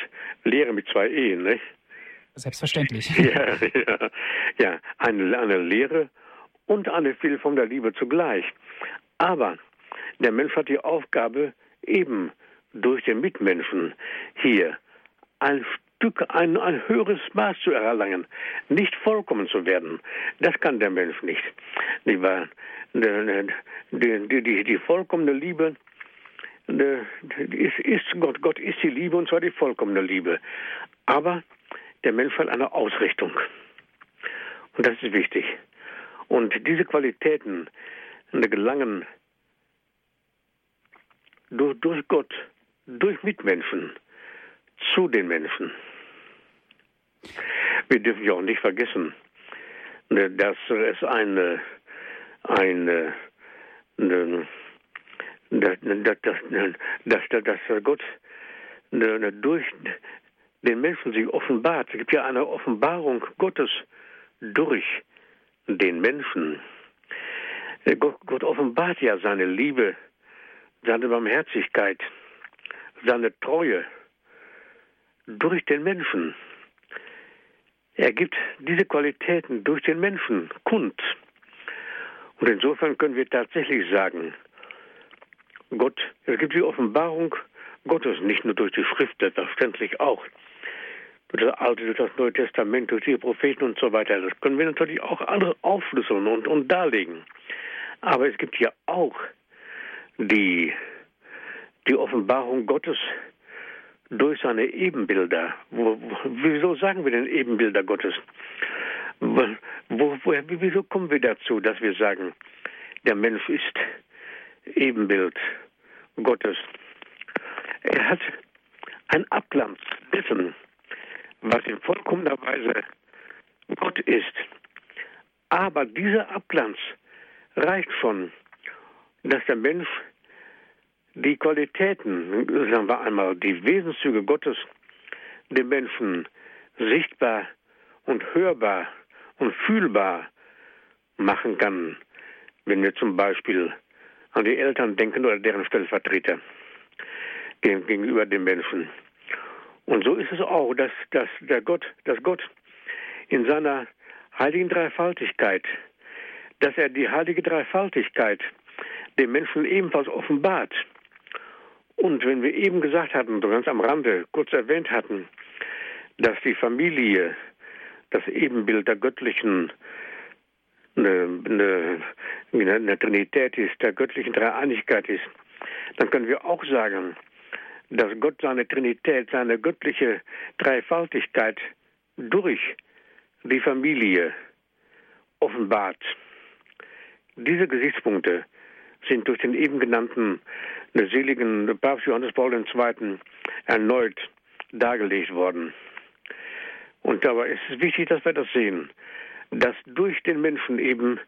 Lehre mit zwei Ehen, nicht? Selbstverständlich. Ja, ja, ja eine, eine Lehre und eine Fehlform der Liebe zugleich. Aber der Mensch hat die Aufgabe, eben durch den Mitmenschen hier ein Stück, ein, ein höheres Maß zu erlangen, nicht vollkommen zu werden. Das kann der Mensch nicht. Die, die, die, die vollkommene Liebe ist, ist Gott. Gott ist die Liebe und zwar die vollkommene Liebe. Aber der Mensch hat eine Ausrichtung. Und das ist wichtig. Und diese Qualitäten gelangen durch, durch Gott, durch Mitmenschen zu den Menschen. Wir dürfen ja auch nicht vergessen, ne, dass es eine, eine, eine dass, dass, dass, dass Gott ne, durch den Menschen sich offenbart. Es gibt ja eine Offenbarung Gottes durch den Menschen. Gott, Gott offenbart ja seine Liebe seine Barmherzigkeit, seine Treue durch den Menschen. Er gibt diese Qualitäten durch den Menschen kund. Und insofern können wir tatsächlich sagen, Gott, es gibt die Offenbarung Gottes, nicht nur durch die Schrift, selbstverständlich auch, durch das Alte, durch das Neue Testament, durch die Propheten und so weiter. Das können wir natürlich auch andere aufschlüsseln und, und darlegen. Aber es gibt ja auch die, die Offenbarung Gottes durch seine Ebenbilder. Wo, wo, wieso sagen wir denn Ebenbilder Gottes? Wo, wieso kommen wir dazu, dass wir sagen, der Mensch ist Ebenbild Gottes? Er hat ein Abglanz dessen, was in vollkommener Weise Gott ist. Aber dieser Abglanz reicht schon dass der Mensch die Qualitäten, sagen wir einmal, die Wesenszüge Gottes dem Menschen sichtbar und hörbar und fühlbar machen kann, wenn wir zum Beispiel an die Eltern denken oder deren Stellvertreter gegenüber dem Menschen. Und so ist es auch, dass, dass der Gott, dass Gott in seiner heiligen Dreifaltigkeit, dass er die heilige Dreifaltigkeit dem Menschen ebenfalls offenbart. Und wenn wir eben gesagt hatten, so ganz am Rande kurz erwähnt hatten, dass die Familie das Ebenbild der göttlichen eine, eine, eine Trinität ist, der göttlichen Dreieinigkeit ist, dann können wir auch sagen, dass Gott seine Trinität, seine göttliche Dreifaltigkeit durch die Familie offenbart. Diese Gesichtspunkte sind durch den eben genannten seligen Papst Johannes Paul II. erneut dargelegt worden. Und dabei ist es wichtig, dass wir das sehen, dass durch den Menschen eben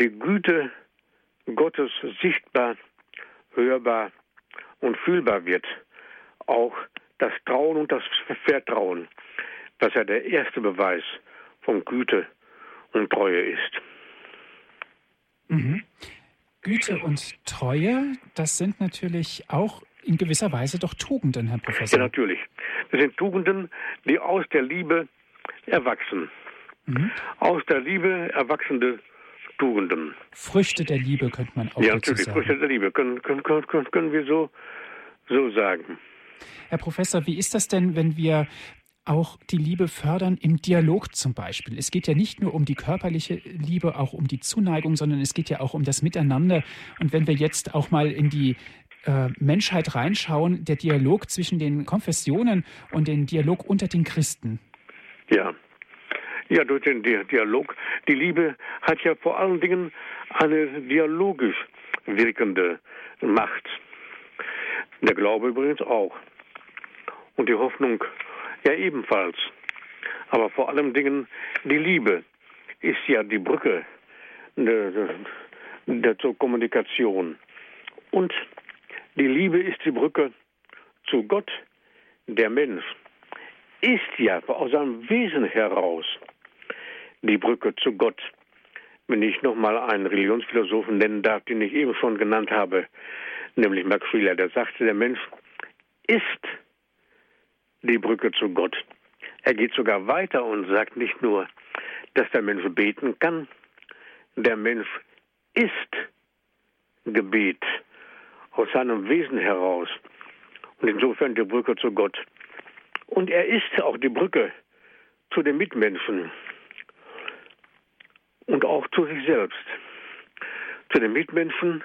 die Güte Gottes sichtbar, hörbar und fühlbar wird. Auch das Trauen und das Vertrauen, was ja der erste Beweis von Güte und Treue ist. Mhm. Güte und Treue, das sind natürlich auch in gewisser Weise doch Tugenden, Herr Professor. Ja, natürlich. Das sind Tugenden, die aus der Liebe erwachsen. Mhm. Aus der Liebe erwachsende Tugenden. Früchte der Liebe könnte man auch Ja, natürlich, sagen. Früchte der Liebe können, können, können, können wir so, so sagen. Herr Professor, wie ist das denn, wenn wir auch die Liebe fördern im Dialog zum Beispiel. Es geht ja nicht nur um die körperliche Liebe, auch um die Zuneigung, sondern es geht ja auch um das Miteinander. Und wenn wir jetzt auch mal in die äh, Menschheit reinschauen, der Dialog zwischen den Konfessionen und den Dialog unter den Christen. Ja. Ja, durch den Dialog. Die Liebe hat ja vor allen Dingen eine dialogisch wirkende Macht. Der Glaube übrigens auch. Und die Hoffnung ja ebenfalls. Aber vor allem Dingen die Liebe ist ja die Brücke der, der, zur Kommunikation. Und die Liebe ist die Brücke zu Gott. Der Mensch ist ja aus seinem Wesen heraus die Brücke zu Gott. Wenn ich nochmal einen Religionsphilosophen nennen darf, den ich eben schon genannt habe, nämlich Max Schiller, der sagte, der Mensch ist die Brücke zu Gott. Er geht sogar weiter und sagt nicht nur, dass der Mensch beten kann, der Mensch ist Gebet aus seinem Wesen heraus und insofern die Brücke zu Gott. Und er ist auch die Brücke zu den Mitmenschen und auch zu sich selbst, zu den Mitmenschen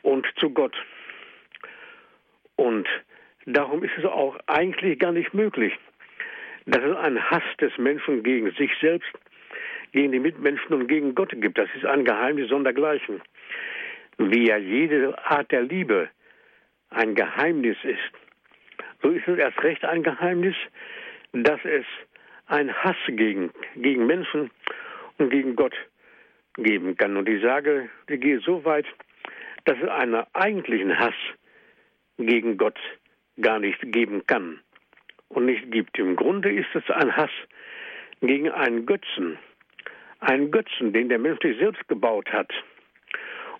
und zu Gott. Und darum ist es auch eigentlich gar nicht möglich, dass es einen Hass des Menschen gegen sich selbst, gegen die Mitmenschen und gegen Gott gibt. Das ist ein Geheimnis sondergleichen. Wie ja jede Art der Liebe ein Geheimnis ist, so ist es erst recht ein Geheimnis, dass es ein Hass gegen, gegen Menschen gegen Gott geben kann. Und ich sage, ich gehe so weit, dass es einen eigentlichen Hass gegen Gott gar nicht geben kann und nicht gibt. Im Grunde ist es ein Hass gegen einen Götzen, einen Götzen, den der Mensch sich selbst gebaut hat.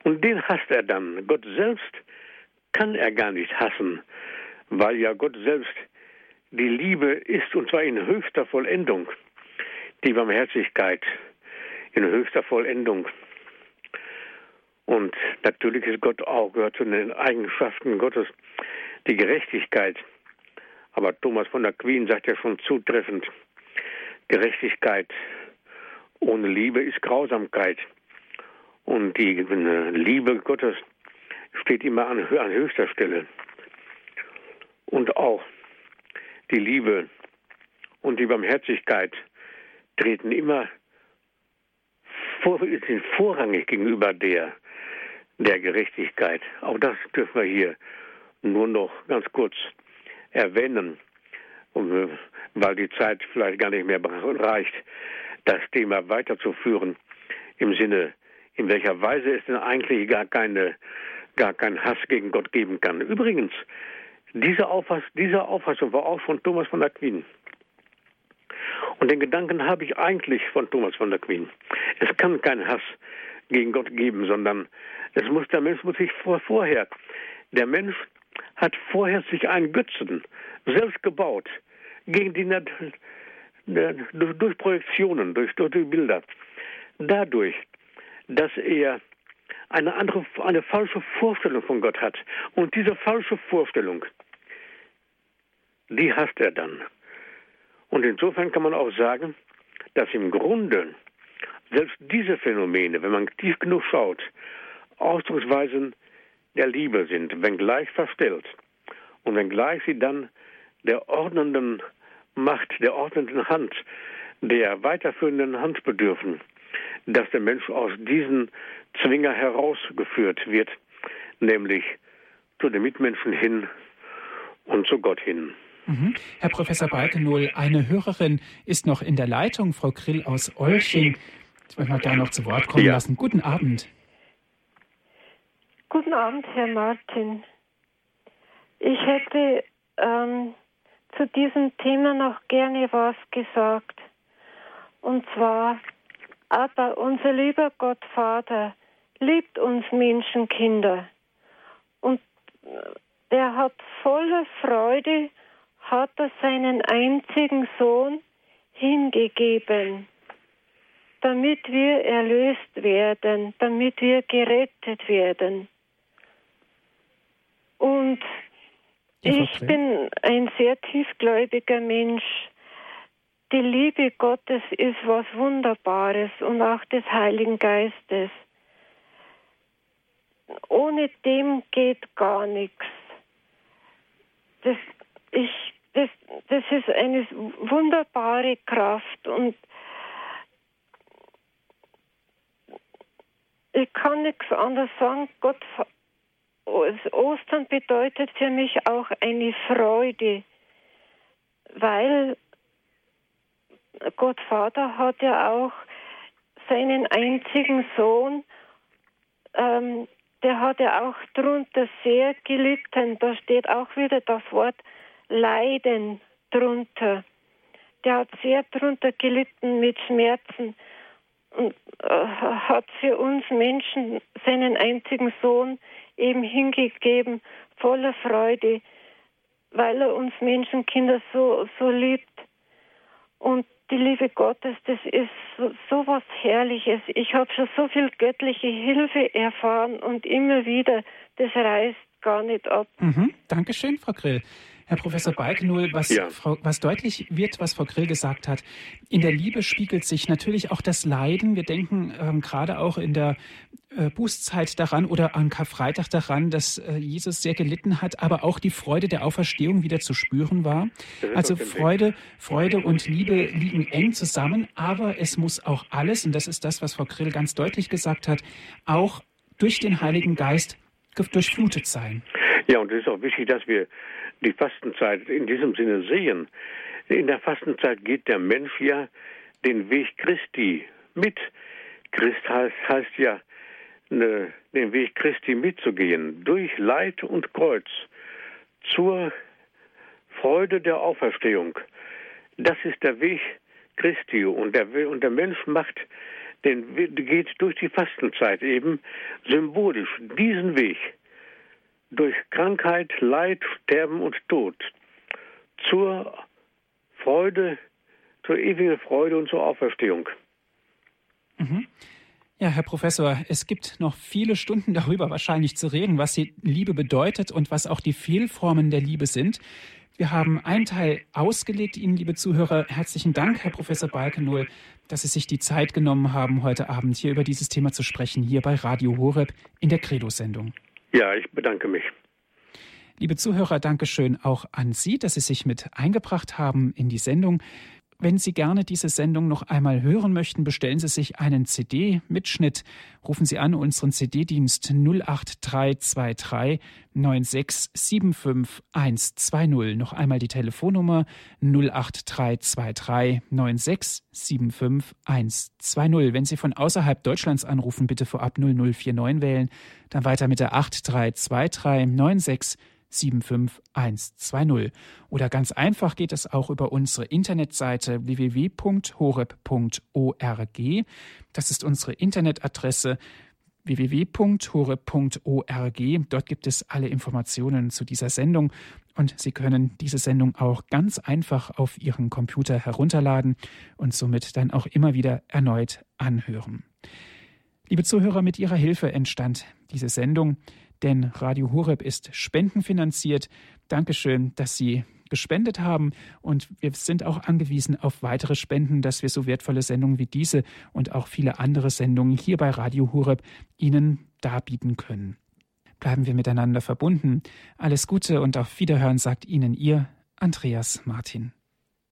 Und den hasst er dann. Gott selbst kann er gar nicht hassen, weil ja Gott selbst die Liebe ist, und zwar in höchster Vollendung, die Barmherzigkeit in höchster Vollendung. Und natürlich ist Gott auch, gehört zu den Eigenschaften Gottes, die Gerechtigkeit. Aber Thomas von der Queen sagt ja schon zutreffend, Gerechtigkeit ohne Liebe ist Grausamkeit. Und die Liebe Gottes steht immer an, an höchster Stelle. Und auch die Liebe und die Barmherzigkeit treten immer vor, sind vorrangig gegenüber der, der Gerechtigkeit. Auch das dürfen wir hier nur noch ganz kurz erwähnen, weil die Zeit vielleicht gar nicht mehr reicht, das Thema weiterzuführen im Sinne, in welcher Weise es denn eigentlich gar keine, gar keinen Hass gegen Gott geben kann. Übrigens, diese, Auffass, diese Auffassung war auch von Thomas von Aquin. Und den Gedanken habe ich eigentlich von Thomas von der Queen. Es kann keinen Hass gegen Gott geben, sondern es muss der Mensch muss sich vor, vorher, der Mensch hat vorher sich einen Götzen selbst gebaut, gegen die durch Projektionen, durch, durch Bilder. Dadurch, dass er eine andere, eine falsche Vorstellung von Gott hat. Und diese falsche Vorstellung, die hasst er dann. Und insofern kann man auch sagen, dass im Grunde selbst diese Phänomene, wenn man tief genug schaut, Ausdrucksweisen der Liebe sind, wenngleich verstellt. Und wenngleich sie dann der ordnenden Macht, der ordnenden Hand, der weiterführenden Hand bedürfen, dass der Mensch aus diesen Zwinger herausgeführt wird, nämlich zu den Mitmenschen hin und zu Gott hin. Mhm. Herr Professor Balkenohl, eine Hörerin ist noch in der Leitung, Frau Grill aus Olching. Ich möchte mal da noch zu Wort kommen ja. lassen. Guten Abend. Guten Abend, Herr Martin. Ich hätte ähm, zu diesem Thema noch gerne was gesagt. Und zwar, aber unser lieber Gott Vater liebt uns Menschenkinder. Und der hat voller Freude hat er seinen einzigen Sohn hingegeben, damit wir erlöst werden, damit wir gerettet werden. Und ich bin ein sehr tiefgläubiger Mensch. Die Liebe Gottes ist was Wunderbares und auch des Heiligen Geistes. Ohne dem geht gar nichts. Das, ich das, das ist eine wunderbare Kraft und ich kann nichts anderes sagen. Gott, Ostern bedeutet für mich auch eine Freude. weil Gott Vater hat ja auch seinen einzigen Sohn, ähm, der hat ja auch drunter sehr gelitten. Da steht auch wieder das Wort Leiden drunter. Der hat sehr drunter gelitten mit Schmerzen und äh, hat für uns Menschen seinen einzigen Sohn eben hingegeben, voller Freude, weil er uns Menschenkinder so, so liebt. Und die Liebe Gottes, das ist so, so was Herrliches. Ich habe schon so viel göttliche Hilfe erfahren und immer wieder, das reißt gar nicht ab. Mhm. Dankeschön, Frau Grill. Herr Professor Balkenul, was, ja. was deutlich wird, was Frau Grill gesagt hat, in der Liebe spiegelt sich natürlich auch das Leiden. Wir denken ähm, gerade auch in der äh, Bußzeit daran oder an Karfreitag daran, dass äh, Jesus sehr gelitten hat, aber auch die Freude der Auferstehung wieder zu spüren war. Also Freude, Freude und Liebe liegen eng zusammen, aber es muss auch alles, und das ist das, was Frau Grill ganz deutlich gesagt hat, auch durch den Heiligen Geist durchflutet sein. Ja, und es ist auch wichtig, dass wir die Fastenzeit in diesem Sinne sehen. In der Fastenzeit geht der Mensch ja den Weg Christi mit. Christ heißt, heißt ja, ne, den Weg Christi mitzugehen, durch Leid und Kreuz, zur Freude der Auferstehung. Das ist der Weg Christi und der, und der Mensch macht den, geht durch die Fastenzeit eben symbolisch diesen Weg durch Krankheit, Leid, Sterben und Tod zur Freude, zur ewigen Freude und zur Auferstehung. Mhm. Ja, Herr Professor, es gibt noch viele Stunden darüber wahrscheinlich zu reden, was die Liebe bedeutet und was auch die Fehlformen der Liebe sind. Wir haben einen Teil ausgelegt. Ihnen, liebe Zuhörer, herzlichen Dank, Herr Professor Balkenohl, dass Sie sich die Zeit genommen haben, heute Abend hier über dieses Thema zu sprechen, hier bei Radio Horeb in der Credo-Sendung. Ja, ich bedanke mich. Liebe Zuhörer, danke schön auch an Sie, dass Sie sich mit eingebracht haben in die Sendung. Wenn Sie gerne diese Sendung noch einmal hören möchten, bestellen Sie sich einen CD-Mitschnitt. Rufen Sie an unseren CD-Dienst 08323 9675 120. Noch einmal die Telefonnummer 08323 9675 120. Wenn Sie von außerhalb Deutschlands anrufen, bitte vorab 0049 wählen. Dann weiter mit der 8323 96 75120. Oder ganz einfach geht es auch über unsere Internetseite www.horeb.org. Das ist unsere Internetadresse www.horeb.org. Dort gibt es alle Informationen zu dieser Sendung und Sie können diese Sendung auch ganz einfach auf Ihren Computer herunterladen und somit dann auch immer wieder erneut anhören. Liebe Zuhörer, mit Ihrer Hilfe entstand diese Sendung denn Radio Horeb ist spendenfinanziert. Dankeschön, dass Sie gespendet haben und wir sind auch angewiesen auf weitere Spenden, dass wir so wertvolle Sendungen wie diese und auch viele andere Sendungen hier bei Radio Horeb Ihnen darbieten können. Bleiben wir miteinander verbunden. Alles Gute und auf Wiederhören sagt Ihnen Ihr Andreas Martin.